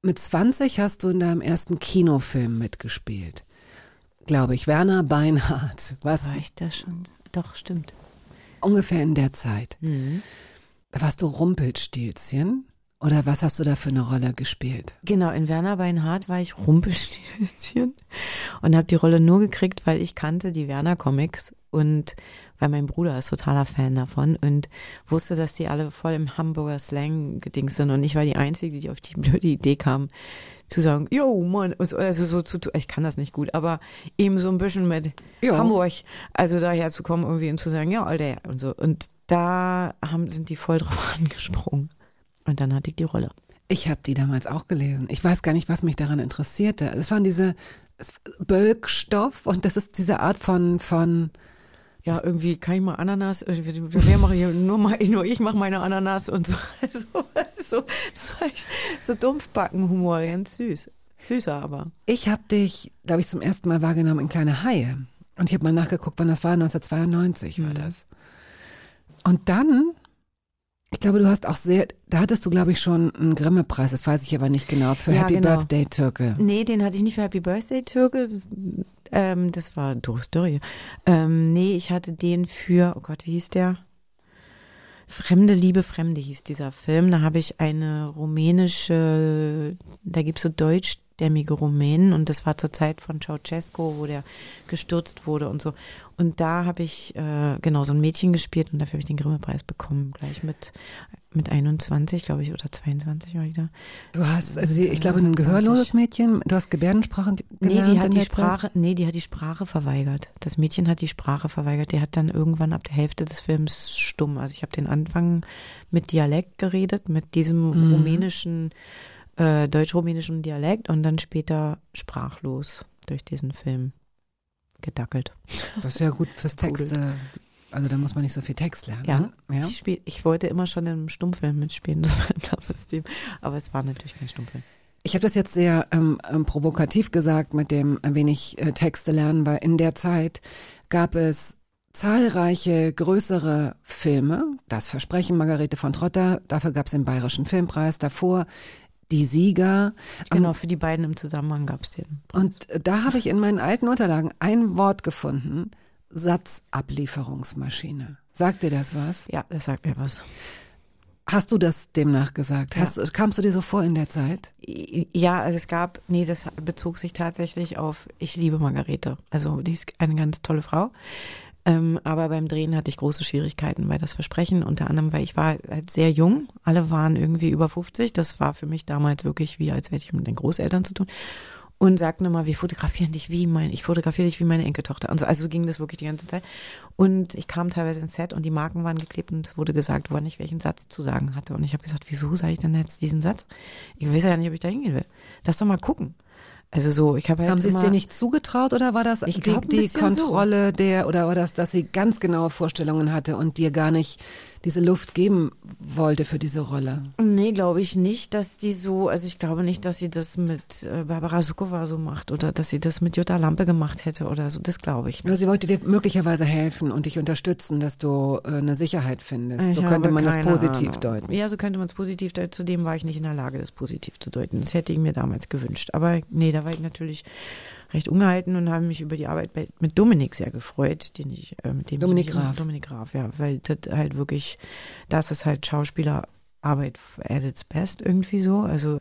mit 20 hast du in deinem ersten Kinofilm mitgespielt. Glaube ich, Werner Beinhardt. Was War ich da schon? Doch, stimmt. ungefähr in der Zeit. Mhm. Da warst du Rumpelstilzchen? Oder was hast du da für eine Rolle gespielt? Genau, in Werner Beinhardt war ich Rumpelstilzchen und habe die Rolle nur gekriegt, weil ich kannte die Werner Comics und weil mein Bruder ist totaler Fan davon und wusste, dass die alle voll im Hamburger Slang gedings sind und ich war die Einzige, die auf die blöde Idee kam, zu sagen, yo, Mann, also so zu ich kann das nicht gut, aber eben so ein bisschen mit Ja. Hamburg, also daher zu kommen irgendwie und zu sagen, ja, Alter, und so. Und da haben, sind die voll drauf angesprungen. Und dann hatte ich die Rolle. Ich habe die damals auch gelesen. Ich weiß gar nicht, was mich daran interessierte. Es waren diese es- Bölkstoff und das ist diese Art von, von Ja, irgendwie kann ich mal Ananas, äh, wer mache hier nur mal, nur ich mache meine Ananas und so, so, so, so, so Dumpfbackenhumor, ganz süß. Süßer aber. Ich habe dich, glaube ich, zum ersten Mal wahrgenommen in Kleine Haie. Und ich habe mal nachgeguckt, wann das war. 1992 war Mhm. das. Und dann, ich glaube, du hast auch sehr, da hattest du, glaube ich, schon einen Grimme-Preis, das weiß ich aber nicht genau, für Ja, Happy genau. Birthday Türke. Nee, den hatte ich nicht für Happy Birthday Türke. Das, ähm, das war Doris Dörrie. Ähm, nee, ich hatte den für, oh Gott, wie hieß der? Fremde Liebe, Fremde hieß dieser Film. Da habe ich eine rumänische, da gibt's so deutschstämmige Rumänen und das war zur Zeit von Ceausescu, wo der gestürzt wurde und so. Und da habe ich äh, genau so ein Mädchen gespielt und dafür habe ich den Grimme-Preis bekommen, gleich mit, mit 21, glaube ich, oder 22 war ich da. Du hast, also ich glaube, ein gehörloses Mädchen, du hast Gebärdensprache ge- Nee, gelernt die hat die der Zeit? Sprache, nee, die hat die Sprache verweigert. Das Mädchen hat die Sprache verweigert. Die hat dann irgendwann ab der Hälfte des Films stumm. Also ich habe den Anfang mit Dialekt geredet, mit diesem Mhm. rumänischen, äh, deutsch-rumänischen Dialekt und dann später sprachlos durch diesen Film gedackelt. Das ist ja gut fürs Texte. Also da muss man nicht so viel Text lernen. Ja, ne? ja. Ich, spiel, ich wollte immer schon im Stummfilm mitspielen. Aber es war natürlich kein Stummfilm. Ich habe das jetzt sehr ähm, ähm, provokativ gesagt mit dem ein wenig äh, Texte lernen, weil in der Zeit gab es zahlreiche größere Filme. Das Versprechen Margarete von Trotter, dafür gab es den Bayerischen Filmpreis, davor die Sieger. Genau, für die beiden im Zusammenhang gab es den. Und äh, da habe ich in meinen alten Unterlagen ein Wort gefunden, Satzablieferungsmaschine. Sagt dir das was? Ja, das sagt mir was. Hast du das demnach gesagt? Ja. Hast, du- kamst du dir so vor in der Zeit? Ja, also es gab, nee, das bezog sich tatsächlich auf Ich liebe Margarete. Also die ist eine ganz tolle Frau. Ähm, aber beim Drehen hatte ich große Schwierigkeiten bei das Versprechen, unter anderem, weil ich war halt sehr jung. Alle waren irgendwie über 50. Das war für mich damals wirklich wie, als hätte ich mit den Großeltern zu tun. Und sagten immer, wir fotografieren dich wie mein, ich fotografiere dich wie meine Enkeltochter. Und so, also so ging das wirklich die ganze Zeit. Und ich kam teilweise ins Set und die Marken waren geklebt und es wurde gesagt, wann ich welchen Satz zu sagen hatte. Und ich habe gesagt, wieso sage ich denn jetzt diesen Satz? Ich weiß ja nicht, ob ich da hingehen will. Lass doch mal gucken. Also so, ich habe halt Haben Sie es dir nicht zugetraut oder war das Ich die, glaub, ein die bisschen so. Kontrolle der oder war das, dass sie ganz genaue Vorstellungen hatte und dir gar nicht diese Luft geben wollte für diese Rolle? Nee, glaube ich nicht, dass die so, also ich glaube nicht, dass sie das mit äh, Barbara Sukowa so macht oder dass sie das mit Jutta Lampe gemacht hätte oder so. Das glaube ich nicht. Also sie wollte dir möglicherweise helfen und dich unterstützen, dass du äh, eine Sicherheit findest. Ich so könnte man das positiv Ahnung. deuten. Ja, so könnte man es positiv deuten. Zudem war ich nicht in der Lage, das positiv zu deuten. Das hätte ich mir damals gewünscht. Aber nee, da war ich natürlich recht ungehalten und habe mich über die Arbeit bei, mit Dominik sehr gefreut, den ich, äh, mit dem Dominik ich Graf. Dominik Graf, ja, weil das halt wirklich, das ist halt Schauspielerarbeit at its best irgendwie so. Also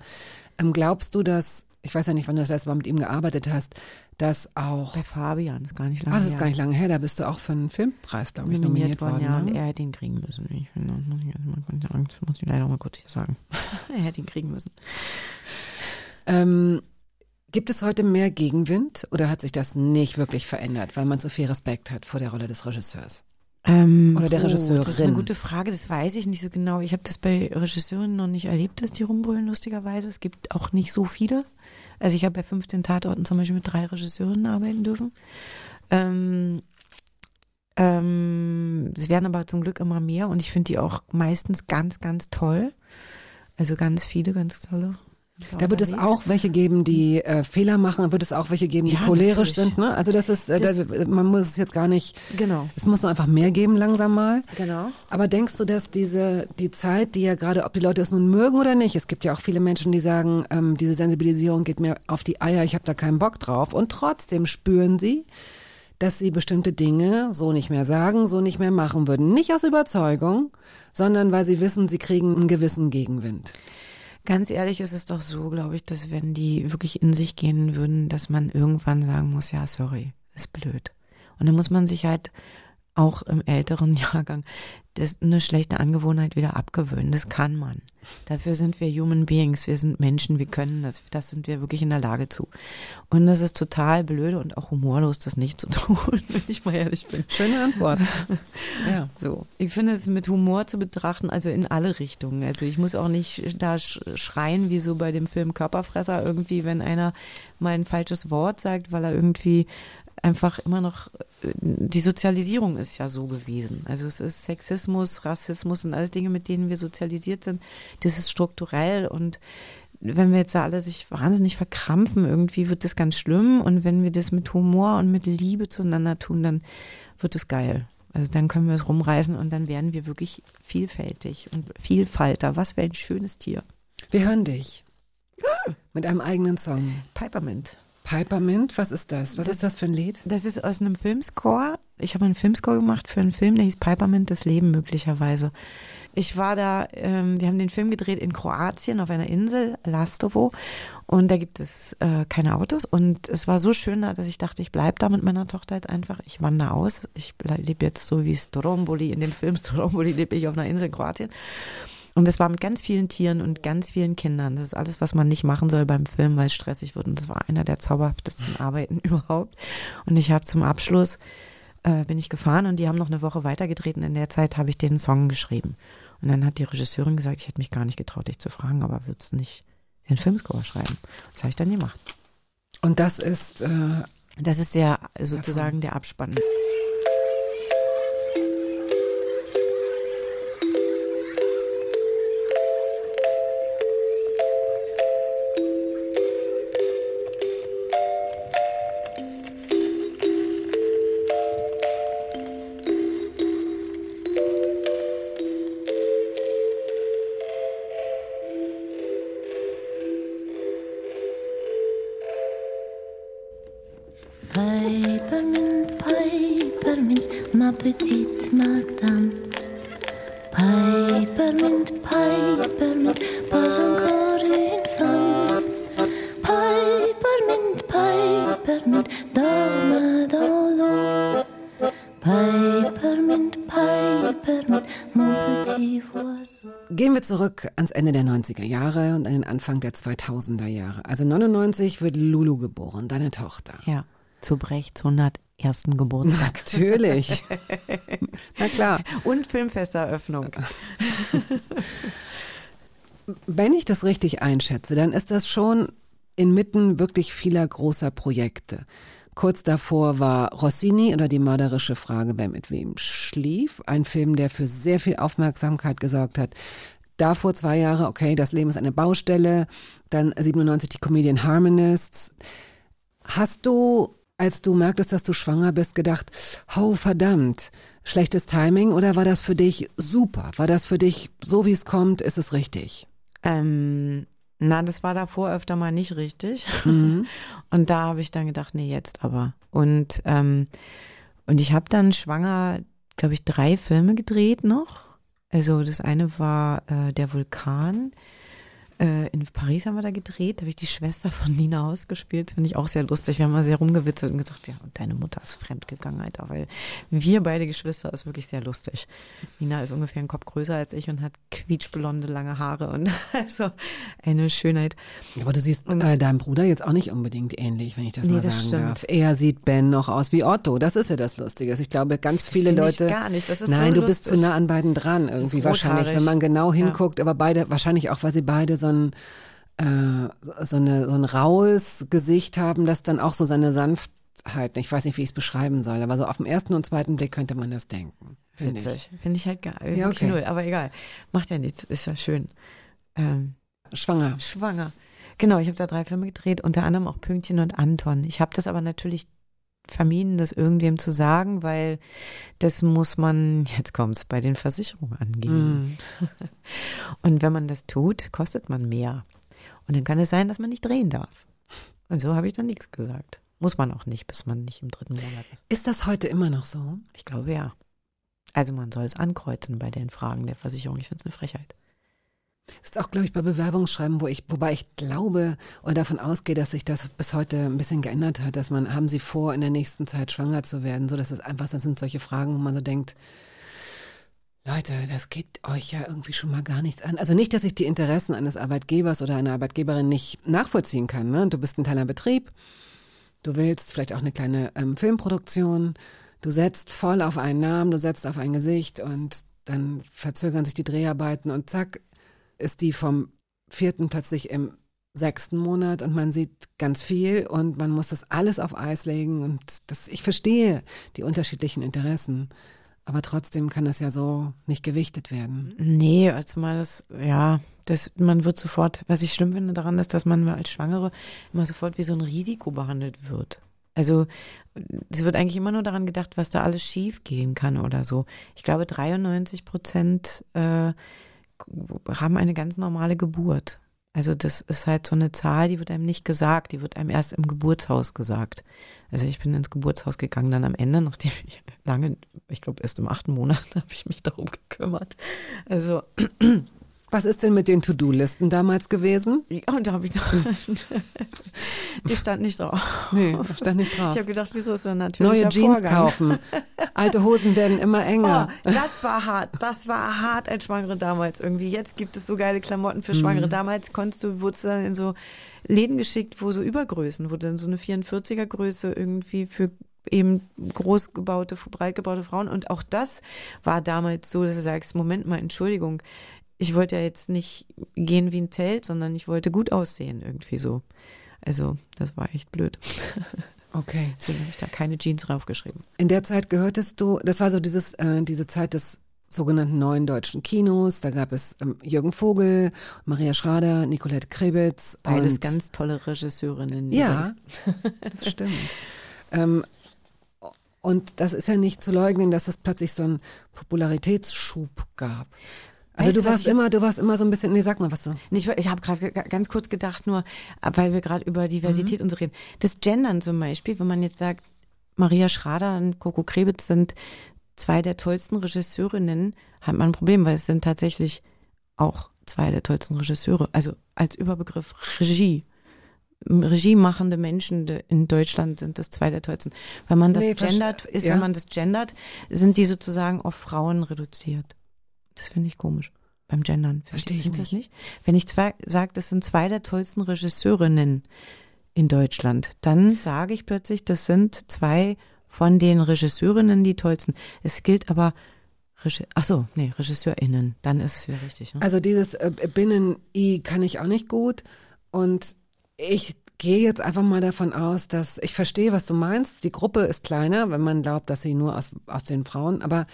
Ähm, glaubst du, dass ich weiß ja nicht, wann du das letzte Mal mit ihm gearbeitet hast, dass auch. Bei Fabian, ist gar nicht lange Ah, das ist her. gar nicht lange her, da bist du auch für einen Filmpreis, glaube ich, nominiert, worden. ja, und ne? er hätte ihn kriegen müssen. Ich finde, das muss ich, das muss ich leider mal kurz hier sagen. er hätte ihn kriegen müssen. Ähm, gibt es heute mehr Gegenwind oder hat sich das nicht wirklich verändert, weil man so viel Respekt hat vor der Rolle des Regisseurs? Ähm, Oder der Das ist Regisseurin. eine gute Frage, das weiß ich nicht so genau. Ich habe das bei Regisseuren noch nicht erlebt, dass die rumbrüllen, lustigerweise. Es gibt auch nicht so viele. Also ich habe bei 15 Tatorten zum Beispiel mit drei Regisseurinnen arbeiten dürfen. Ähm, ähm, es werden aber zum Glück immer mehr und ich finde die auch meistens ganz, ganz toll. Also ganz viele, ganz tolle. Da wird es auch welche geben, die äh, Fehler machen, wird es auch welche geben, die Ja, cholerisch natürlich. sind. Ne? Also das ist, äh, Das- das, man muss es jetzt gar nicht, Genau. es muss nur einfach mehr geben langsam mal. Genau. Aber denkst du, dass diese die Zeit, die ja gerade, ob die Leute es nun mögen oder nicht, es gibt ja auch viele Menschen, die sagen, ähm, diese Sensibilisierung geht mir auf die Eier, ich habe da keinen Bock drauf. Und trotzdem spüren sie, dass sie bestimmte Dinge so nicht mehr sagen, so nicht mehr machen würden. Nicht aus Überzeugung, sondern weil sie wissen, sie kriegen einen gewissen Gegenwind. Ganz ehrlich ist es doch so, glaube ich, dass wenn die wirklich in sich gehen würden, dass man irgendwann sagen muss, ja, sorry, ist blöd. Und dann muss man sich halt auch im älteren Jahrgang das eine schlechte Angewohnheit wieder abgewöhnen. Das kann man. Dafür sind wir Human Beings, wir sind Menschen, wir können das. Das sind wir wirklich in der Lage zu. Und das ist total blöde und auch humorlos, das nicht zu tun, wenn ich mal ehrlich bin. Schöne Antwort. ja. So, ich finde es mit Humor zu betrachten, also in alle Richtungen. Also ich muss auch nicht da sch- schreien, wie so bei dem Film Körperfresser irgendwie, wenn einer mal ein falsches Wort sagt, weil er irgendwie einfach immer noch, äh, die Sozialisierung ist ja so gewesen. Also es ist Sexismus, Rassismus und alles Dinge, mit denen wir sozialisiert sind. Das ist strukturell und wenn wir jetzt da alle sich wahnsinnig verkrampfen, irgendwie wird das ganz schlimm. Und wenn wir das mit Humor und mit Liebe zueinander tun, dann wird es geil. Also dann können wir es rumreißen und dann werden wir wirklich vielfältig und Vielfalter. Was für ein schönes Tier. Wir hören dich. Mit einem eigenen Song. Pipermint. Pipermint, was ist das? Was ist das für ein Lied? Das ist aus einem Filmscore. Ich habe einen Filmscore gemacht für einen Film, der hieß Pipermint, das Leben möglicherweise. Ich war da, ähm, wir haben den Film gedreht in Kroatien auf einer Insel, Lastovo. Und da gibt es äh, keine Autos. Und es war so schön da, dass ich dachte, ich bleib da mit meiner Tochter jetzt einfach. Ich wandere aus. Ich lebe jetzt so wie Stromboli, in dem Film Stromboli lebe ich auf einer Insel in Kroatien. Und das war mit ganz vielen Tieren und ganz vielen Kindern. Das ist alles, was man nicht machen soll beim Film, weil es stressig wird. Und das war einer der zauberhaftesten Arbeiten überhaupt. Und ich habe zum Abschluss äh, bin ich gefahren und die haben noch eine Woche weitergedreht und in der Zeit habe ich den Song geschrieben. Und dann hat die Regisseurin gesagt, ich hätte mich gar nicht getraut, dich zu fragen, aber würdest du nicht den Filmscore schreiben? Das habe ich dann gemacht. Und das ist, äh, Das ist der sozusagen der Abspann. Zurück ans Ende der 90er Jahre und an den Anfang der 2000er Jahre. Also 99 wird Lulu geboren, deine Tochter. Ja, zu Brechts 101. Geburtstag. Natürlich. Na klar. Und Filmfesteröffnung. Wenn ich das richtig einschätze, dann ist das schon inmitten wirklich vieler großer Projekte. Kurz davor war Rossini oder die mörderische Frage, wer mit wem schlief. Ein Film, der für sehr viel Aufmerksamkeit gesorgt hat. Davor zwei Jahre, okay, das Leben ist eine Baustelle. Dann 97 die Comedian Harmonists. Hast du, als du merktest, dass du schwanger bist, gedacht, oh verdammt, schlechtes Timing oder war das für dich super? War das für dich so, wie es kommt, ist es richtig? Ähm, na, das war davor öfter mal nicht richtig. Mhm. Und da habe ich dann gedacht, nee, jetzt aber. Und, ähm, und ich habe dann schwanger, glaube ich, drei Filme gedreht noch. Also das eine war äh, Der Vulkan. Äh, in Paris haben wir da gedreht, da habe ich die Schwester von Nina Haus gespielt, finde ich auch sehr lustig. Wir haben mal sehr rumgewitzelt und gesagt, ja, und deine Mutter ist fremdgegangen, Alter, weil wir beide Geschwister ist wirklich sehr lustig. Nina ist ungefähr einen Kopf größer als ich und hat quietschblonde, lange Haare und also eine Schönheit. Aber du siehst äh, deinem Bruder jetzt auch nicht unbedingt ähnlich, wenn ich das Nee, mal das sagen stimmt. darf. Er sieht Ben noch aus wie Otto. Das ist ja das Lustige. Ich glaube, ganz Das viele Leute. gar nicht. Das ist Nein, so du bist zu lustig. nah an beiden dran irgendwie wahrscheinlich, wenn man genau Ja. hinguckt. Aber beide wahrscheinlich auch, weil sie beide so ein äh, so, eine, so ein raues Gesicht haben, das dann auch so seine Sanftheit. Ich weiß nicht, wie ich es beschreiben soll, aber so auf den ersten und zweiten Blick könnte man das denken. finde ich. Witzig. Finde ich halt geil. Ja, Wirklich okay. null, aber egal. Macht ja nichts, ist ja schön. Ähm, Schwanger. schwanger. Genau, ich habe da drei Filme gedreht, unter anderem auch Pünktchen und Anton. Ich habe das aber natürlich vermieden, das irgendwem zu sagen, weil das muss man, jetzt kommt's, bei den Versicherungen angehen. Mhm. Und wenn man das tut, kostet man mehr. Und dann kann es sein, dass man nicht drehen darf. Und so habe ich dann nichts gesagt. Muss man auch nicht, bis man nicht im dritten Monat ist. Ist das heute immer noch so? Ich glaube ja. Also man soll es ankreuzen bei den Fragen der Versicherung. Ich finde es eine Frechheit. Das ist auch, glaube ich, bei Bewerbungsschreiben, wo ich, wobei ich glaube oder davon ausgehe, dass sich das bis heute ein bisschen geändert hat, dass man, haben Sie vor, in der nächsten Zeit schwanger zu werden? So, dass es einfach, das sind solche Fragen, wo man so denkt, Leute, das geht euch ja irgendwie schon mal gar nichts an. Also nicht, dass ich die Interessen eines Arbeitgebers oder einer Arbeitgeberin nicht nachvollziehen kann. Ne? Du bist ein kleiner Betrieb, du willst vielleicht auch eine kleine ähm, Filmproduktion, du setzt voll auf einen Namen, du setzt auf ein Gesicht und dann verzögern sich die Dreharbeiten und zack, ist die vom vierten plötzlich im sechsten Monat und man sieht ganz viel und man muss das alles auf Eis legen und das, ich verstehe die unterschiedlichen Interessen. Aber trotzdem kann das ja so nicht gewichtet werden. Nee, also mal das, ja, das, man wird sofort, was ich schlimm finde daran ist, dass man als Schwangere immer sofort wie so ein Risiko behandelt wird. Also es wird eigentlich immer nur daran gedacht, was da alles schief gehen kann oder so. Ich glaube, 93 Prozent äh, haben eine ganz normale Geburt. Also das ist halt so eine Zahl, die wird einem nicht gesagt, die wird einem erst im Geburtshaus gesagt. Also ich bin ins Geburtshaus gegangen, dann am Ende, nachdem ich lange, ich glaube erst im achten Monat habe ich mich darum gekümmert. Also Was ist denn mit den To-Do-Listen damals gewesen? ja, und da habe ich noch, die stand nicht drauf. Nee, stand nicht drauf. Ich habe gedacht, wieso ist das natürlich Neue Jeans kaufen. Alte Hosen werden immer Oh, enger. das war hart. Das war hart als Schwangere damals irgendwie. Jetzt gibt es so geile Klamotten für Schwangere. Mhm. Damals konntest du, wurdest du dann in so Läden geschickt, wo so Übergrößen, wo dann so eine 44er Größe irgendwie für eben groß gebaute, breit gebaute Frauen. Und auch das war damals so, dass du sagst, Moment mal, Entschuldigung, ich wollte ja jetzt nicht gehen wie ein Zelt, sondern ich wollte gut aussehen irgendwie so. Also, das war echt blöd. Okay. Deswegen habe ich da keine Jeans draufgeschrieben. In der Zeit gehörtest du, das war so dieses, äh, diese Zeit des sogenannten neuen deutschen Kinos. Da gab es ähm, Jürgen Vogel, Maria Schrader, Nicolette Krebitz. Beides ganz tolle Regisseurinnen. Ja, das stimmt. ähm, und das ist ja nicht zu leugnen, dass es plötzlich so einen Popularitätsschub gab. Also Weißt du du, warst immer, du warst immer so ein bisschen, nee, sag mal was so. Ich, ich habe gerade ge- ganz kurz gedacht, nur weil wir gerade über Diversität und so reden. Das Gendern zum Beispiel, wenn man jetzt sagt, Maria Schrader und Coco Krebitz sind zwei der tollsten Regisseurinnen, hat man ein Problem, weil es sind tatsächlich auch zwei der tollsten Regisseure. Also als Überbegriff Regie. Regiemachende Menschen in Deutschland sind das zwei der tollsten. Wenn man das Nee, gendert, ist, ja. wenn man das gendert, sind die sozusagen auf Frauen reduziert. Das finde ich komisch. Beim Gendern. Verstehe ich nicht. das nicht? Wenn ich zwei sage, das sind zwei der tollsten Regisseurinnen in Deutschland, dann sage ich plötzlich, das sind zwei von den Regisseurinnen die tollsten. Es gilt aber Regi Ach so, nee, RegisseurInnen. Dann ist es wieder richtig. Ne? Also dieses äh, Binnen-I kann ich auch nicht gut. Und ich gehe jetzt einfach mal davon aus, dass ich verstehe, was du meinst. Die Gruppe ist kleiner, wenn man glaubt, dass sie nur aus, aus den Frauen, aber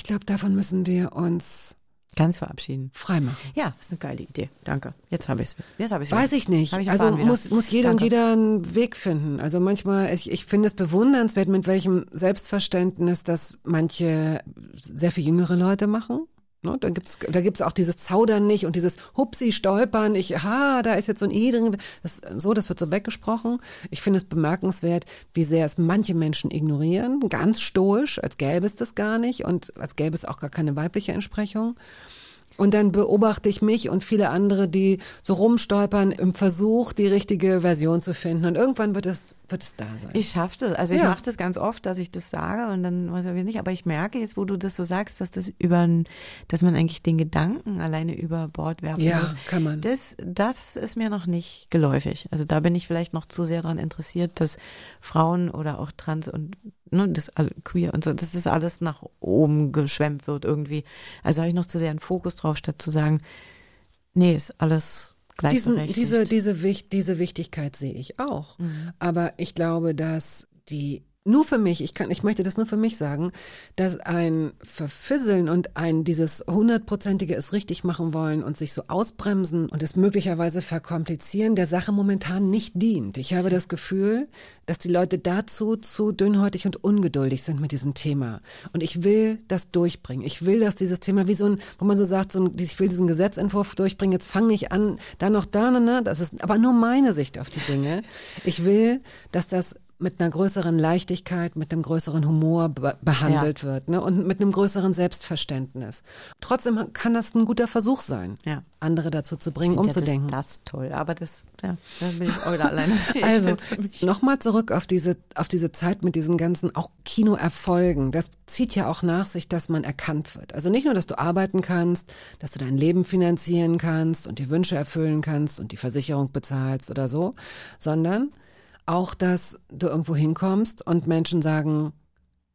ich glaube, davon müssen wir uns Ganz verabschieden. freimachen. Ja, ist eine geile Idee. Danke. Jetzt habe ich es. Jetzt habe ich Weiß ich nicht. Ich also muss, muss jeder Danke. und jeder einen Weg finden. Also manchmal, ich, ich finde es bewundernswert, mit welchem Selbstverständnis das manche sehr viel jüngere Leute machen. Ne, da gibt's da gibt's auch dieses Zaudern nicht und dieses Hupsi, Stolpern. Ich, ha, da ist jetzt so ein I drin. Das, so, das wird so weggesprochen. Ich finde es bemerkenswert, wie sehr es manche Menschen ignorieren. Ganz stoisch, als gäbe es das gar nicht und als gäbe es auch gar keine weibliche Entsprechung. Und dann beobachte ich mich und viele andere, die so rumstolpern im Versuch, die richtige Version zu finden. Und irgendwann wird es, wird es da sein. Ich schaffe das. Also ich Ja. mache das ganz oft, dass ich das sage und dann weiß ich nicht. Aber ich merke jetzt, wo du das so sagst, dass das über, dass man eigentlich den Gedanken alleine über Bord werfen Ja, muss. kann man. Das, das ist mir noch nicht geläufig. Also da bin ich vielleicht noch zu sehr daran interessiert, dass Frauen oder auch Trans und ne, das alle- queer und so, dass das alles nach oben geschwemmt wird irgendwie. Also habe ich noch zu sehr einen Fokus drauf, statt zu sagen, nee, ist alles Diesen, gleichberechtigt. diese, diese, diese Wichtigkeit sehe ich auch. Mhm. Aber ich glaube, dass die nur für mich, ich kann, ich möchte das nur für mich sagen, dass ein Verfisseln und ein dieses hundertprozentige es richtig machen wollen und sich so ausbremsen und es möglicherweise verkomplizieren, der Sache momentan nicht dient. Ich habe das Gefühl, dass die Leute dazu zu dünnhäutig und ungeduldig sind mit diesem Thema. Und ich will das durchbringen. Ich will, dass dieses Thema wie so ein, wo man so sagt, so ein, ich will diesen Gesetzentwurf durchbringen, jetzt fang nicht an, da noch da, ne, ne, das ist aber nur meine Sicht auf die Dinge. Ich will, dass das mit einer größeren Leichtigkeit, mit einem größeren Humor be behandelt wird ne? und mit einem größeren Selbstverständnis. Trotzdem kann das ein guter Versuch sein, Ja. andere dazu zu Ich bringen, find umzudenken. Ja, das, das toll, aber das, ja, da bin ich auch wieder alleine. Ich Also, nochmal zurück auf diese, auf diese Zeit mit diesen ganzen auch Kinoerfolgen. Das zieht ja auch nach sich, dass man erkannt wird. Also nicht nur, dass du arbeiten kannst, dass du dein Leben finanzieren kannst und dir Wünsche erfüllen kannst und die Versicherung bezahlst oder so, sondern auch, dass du irgendwo hinkommst und Menschen sagen,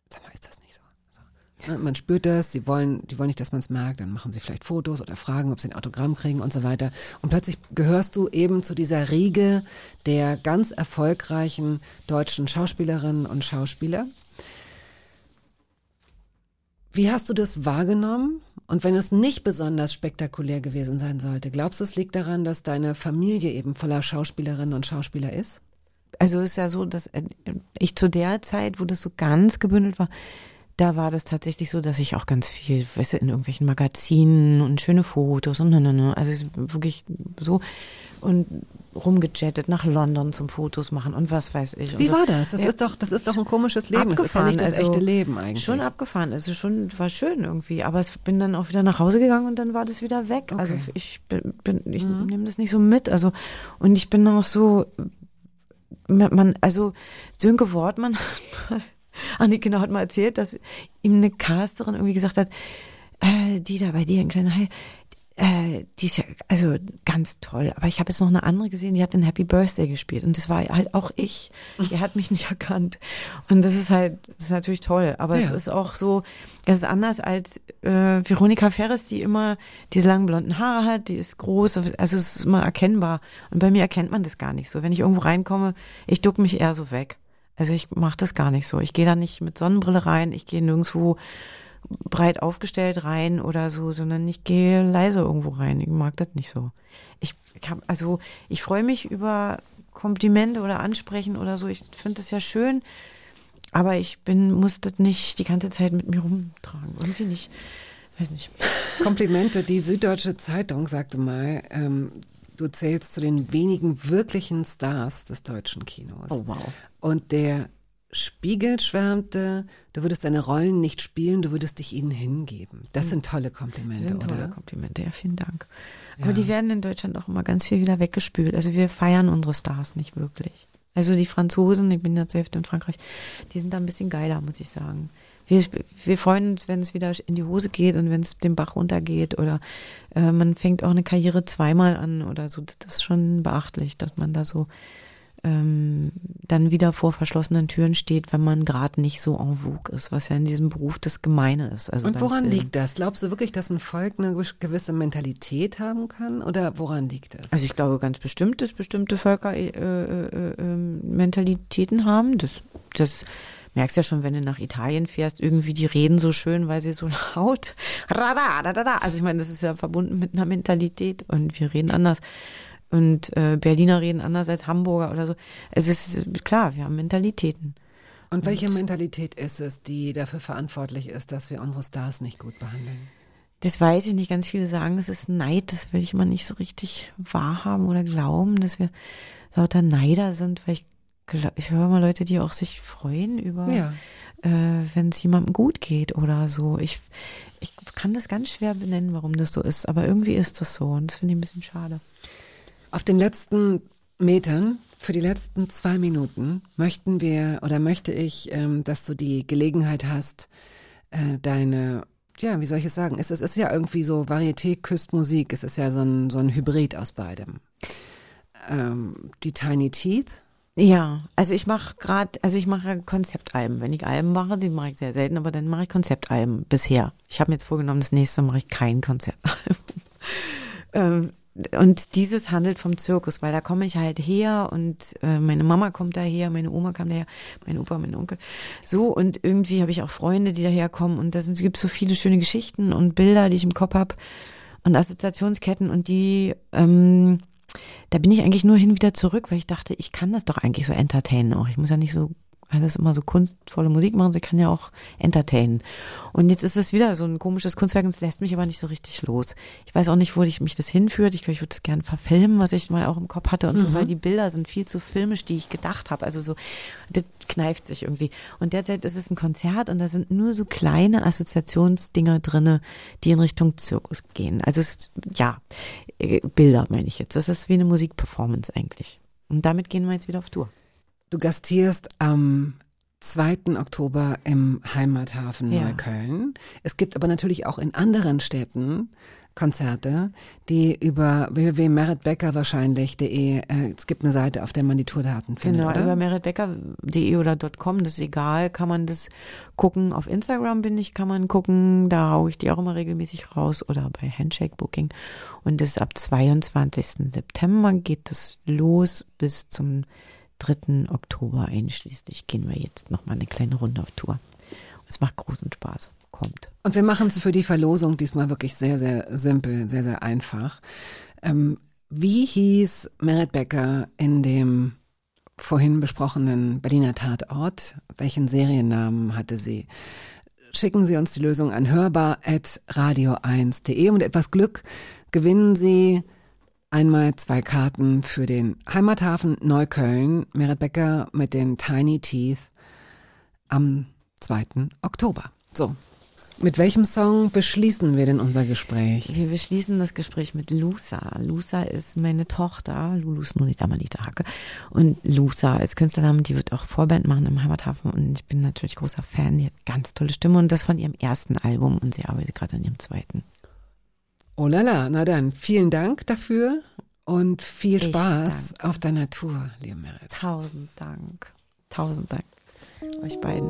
sag mal, ist das nicht so? so. Ne, Man spürt das, sie wollen, die wollen nicht, dass man es merkt, dann machen sie vielleicht Fotos oder fragen, ob sie ein Autogramm kriegen und so weiter. Und plötzlich gehörst du eben zu dieser Riege der ganz erfolgreichen deutschen Schauspielerinnen und Schauspieler. Wie hast du das wahrgenommen? Und wenn es nicht besonders spektakulär gewesen sein sollte, glaubst du, es liegt daran, dass deine Familie eben voller Schauspielerinnen und Schauspieler ist? Also es ist ja so, dass äh, ich zu der Zeit, wo das so ganz gebündelt war, da war das tatsächlich so, dass ich auch ganz viel, weißt du, in irgendwelchen Magazinen und schöne Fotos und ne, ne. Also es ist wirklich so und rumgejettet nach London zum Fotos machen und was weiß ich. Wie so. war das? Das Ja. ist doch, das ist doch ein komisches Leben. Es ist ja Abgefahren, nicht das also echte Leben eigentlich. Schon abgefahren. Also schon, war schön irgendwie. Aber ich bin dann auch wieder nach Hause gegangen und dann war das wieder weg. Also Okay. Mhm. ich bin, bin ich nehme das nicht so mit. Also, und ich bin auch so, man, also Sönke Wortmann, Annike hat mal erzählt, dass ihm eine Casterin irgendwie gesagt hat, äh, die da bei dir in kleiner Hai, äh, die ist ja also ganz toll. Aber ich habe jetzt noch eine andere gesehen, die hat in Happy Birthday gespielt und das war halt auch ich. Die hat mich nicht erkannt und das ist halt, das ist natürlich toll. Aber es Ja. ist auch so, es ist anders als äh, Veronika Ferres, die immer diese langen blonden Haare hat, die ist groß, also es ist immer erkennbar. Und bei mir erkennt man das gar nicht so. Wenn ich irgendwo reinkomme, ich duck mich eher so weg. Also ich mache das gar nicht so. Ich gehe da nicht mit Sonnenbrille rein, ich gehe nirgendwo breit aufgestellt rein oder so, sondern ich gehe leise irgendwo rein. Ich mag das nicht so. Ich, hab, also ich freue mich über Komplimente oder Ansprechen oder so. Ich finde das ja schön, aber ich bin muss das nicht die ganze Zeit mit mir rumtragen. Irgendwie nicht. Weiß nicht. Komplimente. Die Süddeutsche Zeitung sagte mal, ähm, du zählst zu den wenigen wirklichen Stars des deutschen Kinos. Oh, wow. Und der Spiegel schwärmte, du würdest deine Rollen nicht spielen, du würdest dich ihnen hingeben. Das sind tolle Komplimente, Das sind tolle oder? Komplimente, ja, vielen Dank. Aber die werden in Deutschland auch immer ganz viel wieder weggespült. Also wir feiern unsere Stars nicht wirklich. Also die Franzosen, ich bin ja zur Hälfte in Frankreich, die sind da ein bisschen geiler, muss ich sagen. Wir, wir freuen uns, wenn es wieder in die Hose geht und wenn es den Bach runtergeht oder äh, man fängt auch eine Karriere zweimal an oder so. Das ist schon beachtlich, dass man da so ähm, dann wieder vor verschlossenen Türen steht, wenn man gerade nicht so en vogue ist, was ja in diesem Beruf das Gemeine ist. Also Und woran Film. liegt das? Glaubst du wirklich, dass ein Volk eine gewisse Mentalität haben kann? Oder woran liegt das? Also ich glaube ganz bestimmt, dass bestimmte Völker äh, äh, äh, Mentalitäten haben. Das, das merkst ja schon, wenn du nach Italien fährst, irgendwie die reden so schön, weil sie so laut. Also ich meine, das ist ja verbunden mit einer Mentalität und wir reden anders. Und äh, Berliner reden anders als Hamburger oder so. Es ist klar, wir haben Mentalitäten. Und welche Mentalität ist es, die dafür verantwortlich ist, dass wir unsere Stars nicht gut behandeln? Das weiß ich nicht. Ganz viele sagen, es ist Neid. Das will ich immer nicht so richtig wahrhaben oder glauben, dass wir lauter Neider sind, weil ich, ich höre mal Leute, die auch sich freuen über, Ja. äh, wenn es jemandem gut geht oder so. Ich, ich kann das ganz schwer benennen, warum das so ist, aber irgendwie ist das so und das finde ich ein bisschen schade. Auf den letzten Metern, für die letzten zwei Minuten, möchten wir oder möchte ich, ähm, dass du die Gelegenheit hast, äh, deine, ja, wie soll ich es sagen? Es, es ist ja irgendwie so Varieté küsst Musik. Es ist ja so ein, so ein Hybrid aus beidem. Ähm, die Tiny Teeth. Ja, also ich mache gerade, also ich mache Konzeptalben. Wenn ich Alben mache, die mache ich sehr selten, aber dann mache ich Konzeptalben bisher. Ich habe mir jetzt vorgenommen, das nächste mache ich kein Konzeptalbum. ähm, und dieses handelt vom Zirkus, weil da komme ich halt her und äh, meine Mama kommt daher, meine Oma kam daher, mein Opa, mein Onkel. So und irgendwie habe ich auch Freunde, die daherkommen und da gibt so viele schöne Geschichten und Bilder, die ich im Kopf habe und Assoziationsketten und die ähm, da bin ich eigentlich nur hin wieder zurück, weil ich dachte, ich kann das doch eigentlich so entertainen auch. Ich muss ja nicht so alles immer so kunstvolle Musik machen, sie kann ja auch entertainen. Und jetzt ist es wieder so ein komisches Kunstwerk und es lässt mich aber nicht so richtig los. Ich weiß auch nicht, wo ich mich das hinführt. Ich glaube, ich würde das gerne verfilmen, was ich mal auch im Kopf hatte und so, weil die Bilder sind viel zu filmisch, die ich gedacht habe. Also so, das kneift sich irgendwie. Und derzeit ist es ein Konzert und da sind nur so kleine Assoziationsdinger drinne, die in Richtung Zirkus gehen. Also es, ist, ja, äh, Bilder meine ich jetzt. Das ist wie eine Musikperformance eigentlich. Und damit gehen wir jetzt wieder auf Tour. Du gastierst am 2. Oktober im Heimathafen Ja. Neukölln. Es gibt aber natürlich auch in anderen Städten Konzerte, die über www.meritbecker wahrscheinlich.de, äh, es gibt eine Seite, auf der man die Tourdaten findet, Genau, oder? über meritbecker.de oder .com, das ist egal, kann man das gucken. Auf Instagram bin ich, kann man gucken, da haue ich die auch immer regelmäßig raus oder bei Handshake Booking. Und das ist ab 22. September geht das los bis zum 3. Oktober einschließlich gehen wir jetzt nochmal eine kleine Runde auf Tour. Es macht großen Spaß. Kommt. Und wir machen es für die Verlosung diesmal wirklich sehr, sehr simpel, sehr, sehr einfach. Ähm, wie hieß Merit Becker in dem vorhin besprochenen Berliner Tatort? Welchen Seriennamen hatte sie? Schicken Sie uns die Lösung an hörbar.radio1.de. Und etwas Glück gewinnen Sie einmal zwei Karten für den Heimathafen Neukölln. Merit Becker mit den Tiny Teeth am 2. Oktober. So. Mit welchem Song beschließen wir denn unser Gespräch? Wir beschließen das Gespräch mit Lusa. Lusa ist meine Tochter, Lulus Nonita Manita Hake. Und Lusa ist Künstlername, die wird auch Vorband machen im Heimathafen. Und ich bin natürlich großer Fan. Die hat ganz tolle Stimme und das von ihrem ersten Album. Und sie arbeitet gerade an ihrem zweiten. Oh lala, na dann, vielen Dank dafür und viel Ich Spaß auf deiner Tour, liebe Merit. Tausend Dank. Tausend Dank. Euch beiden.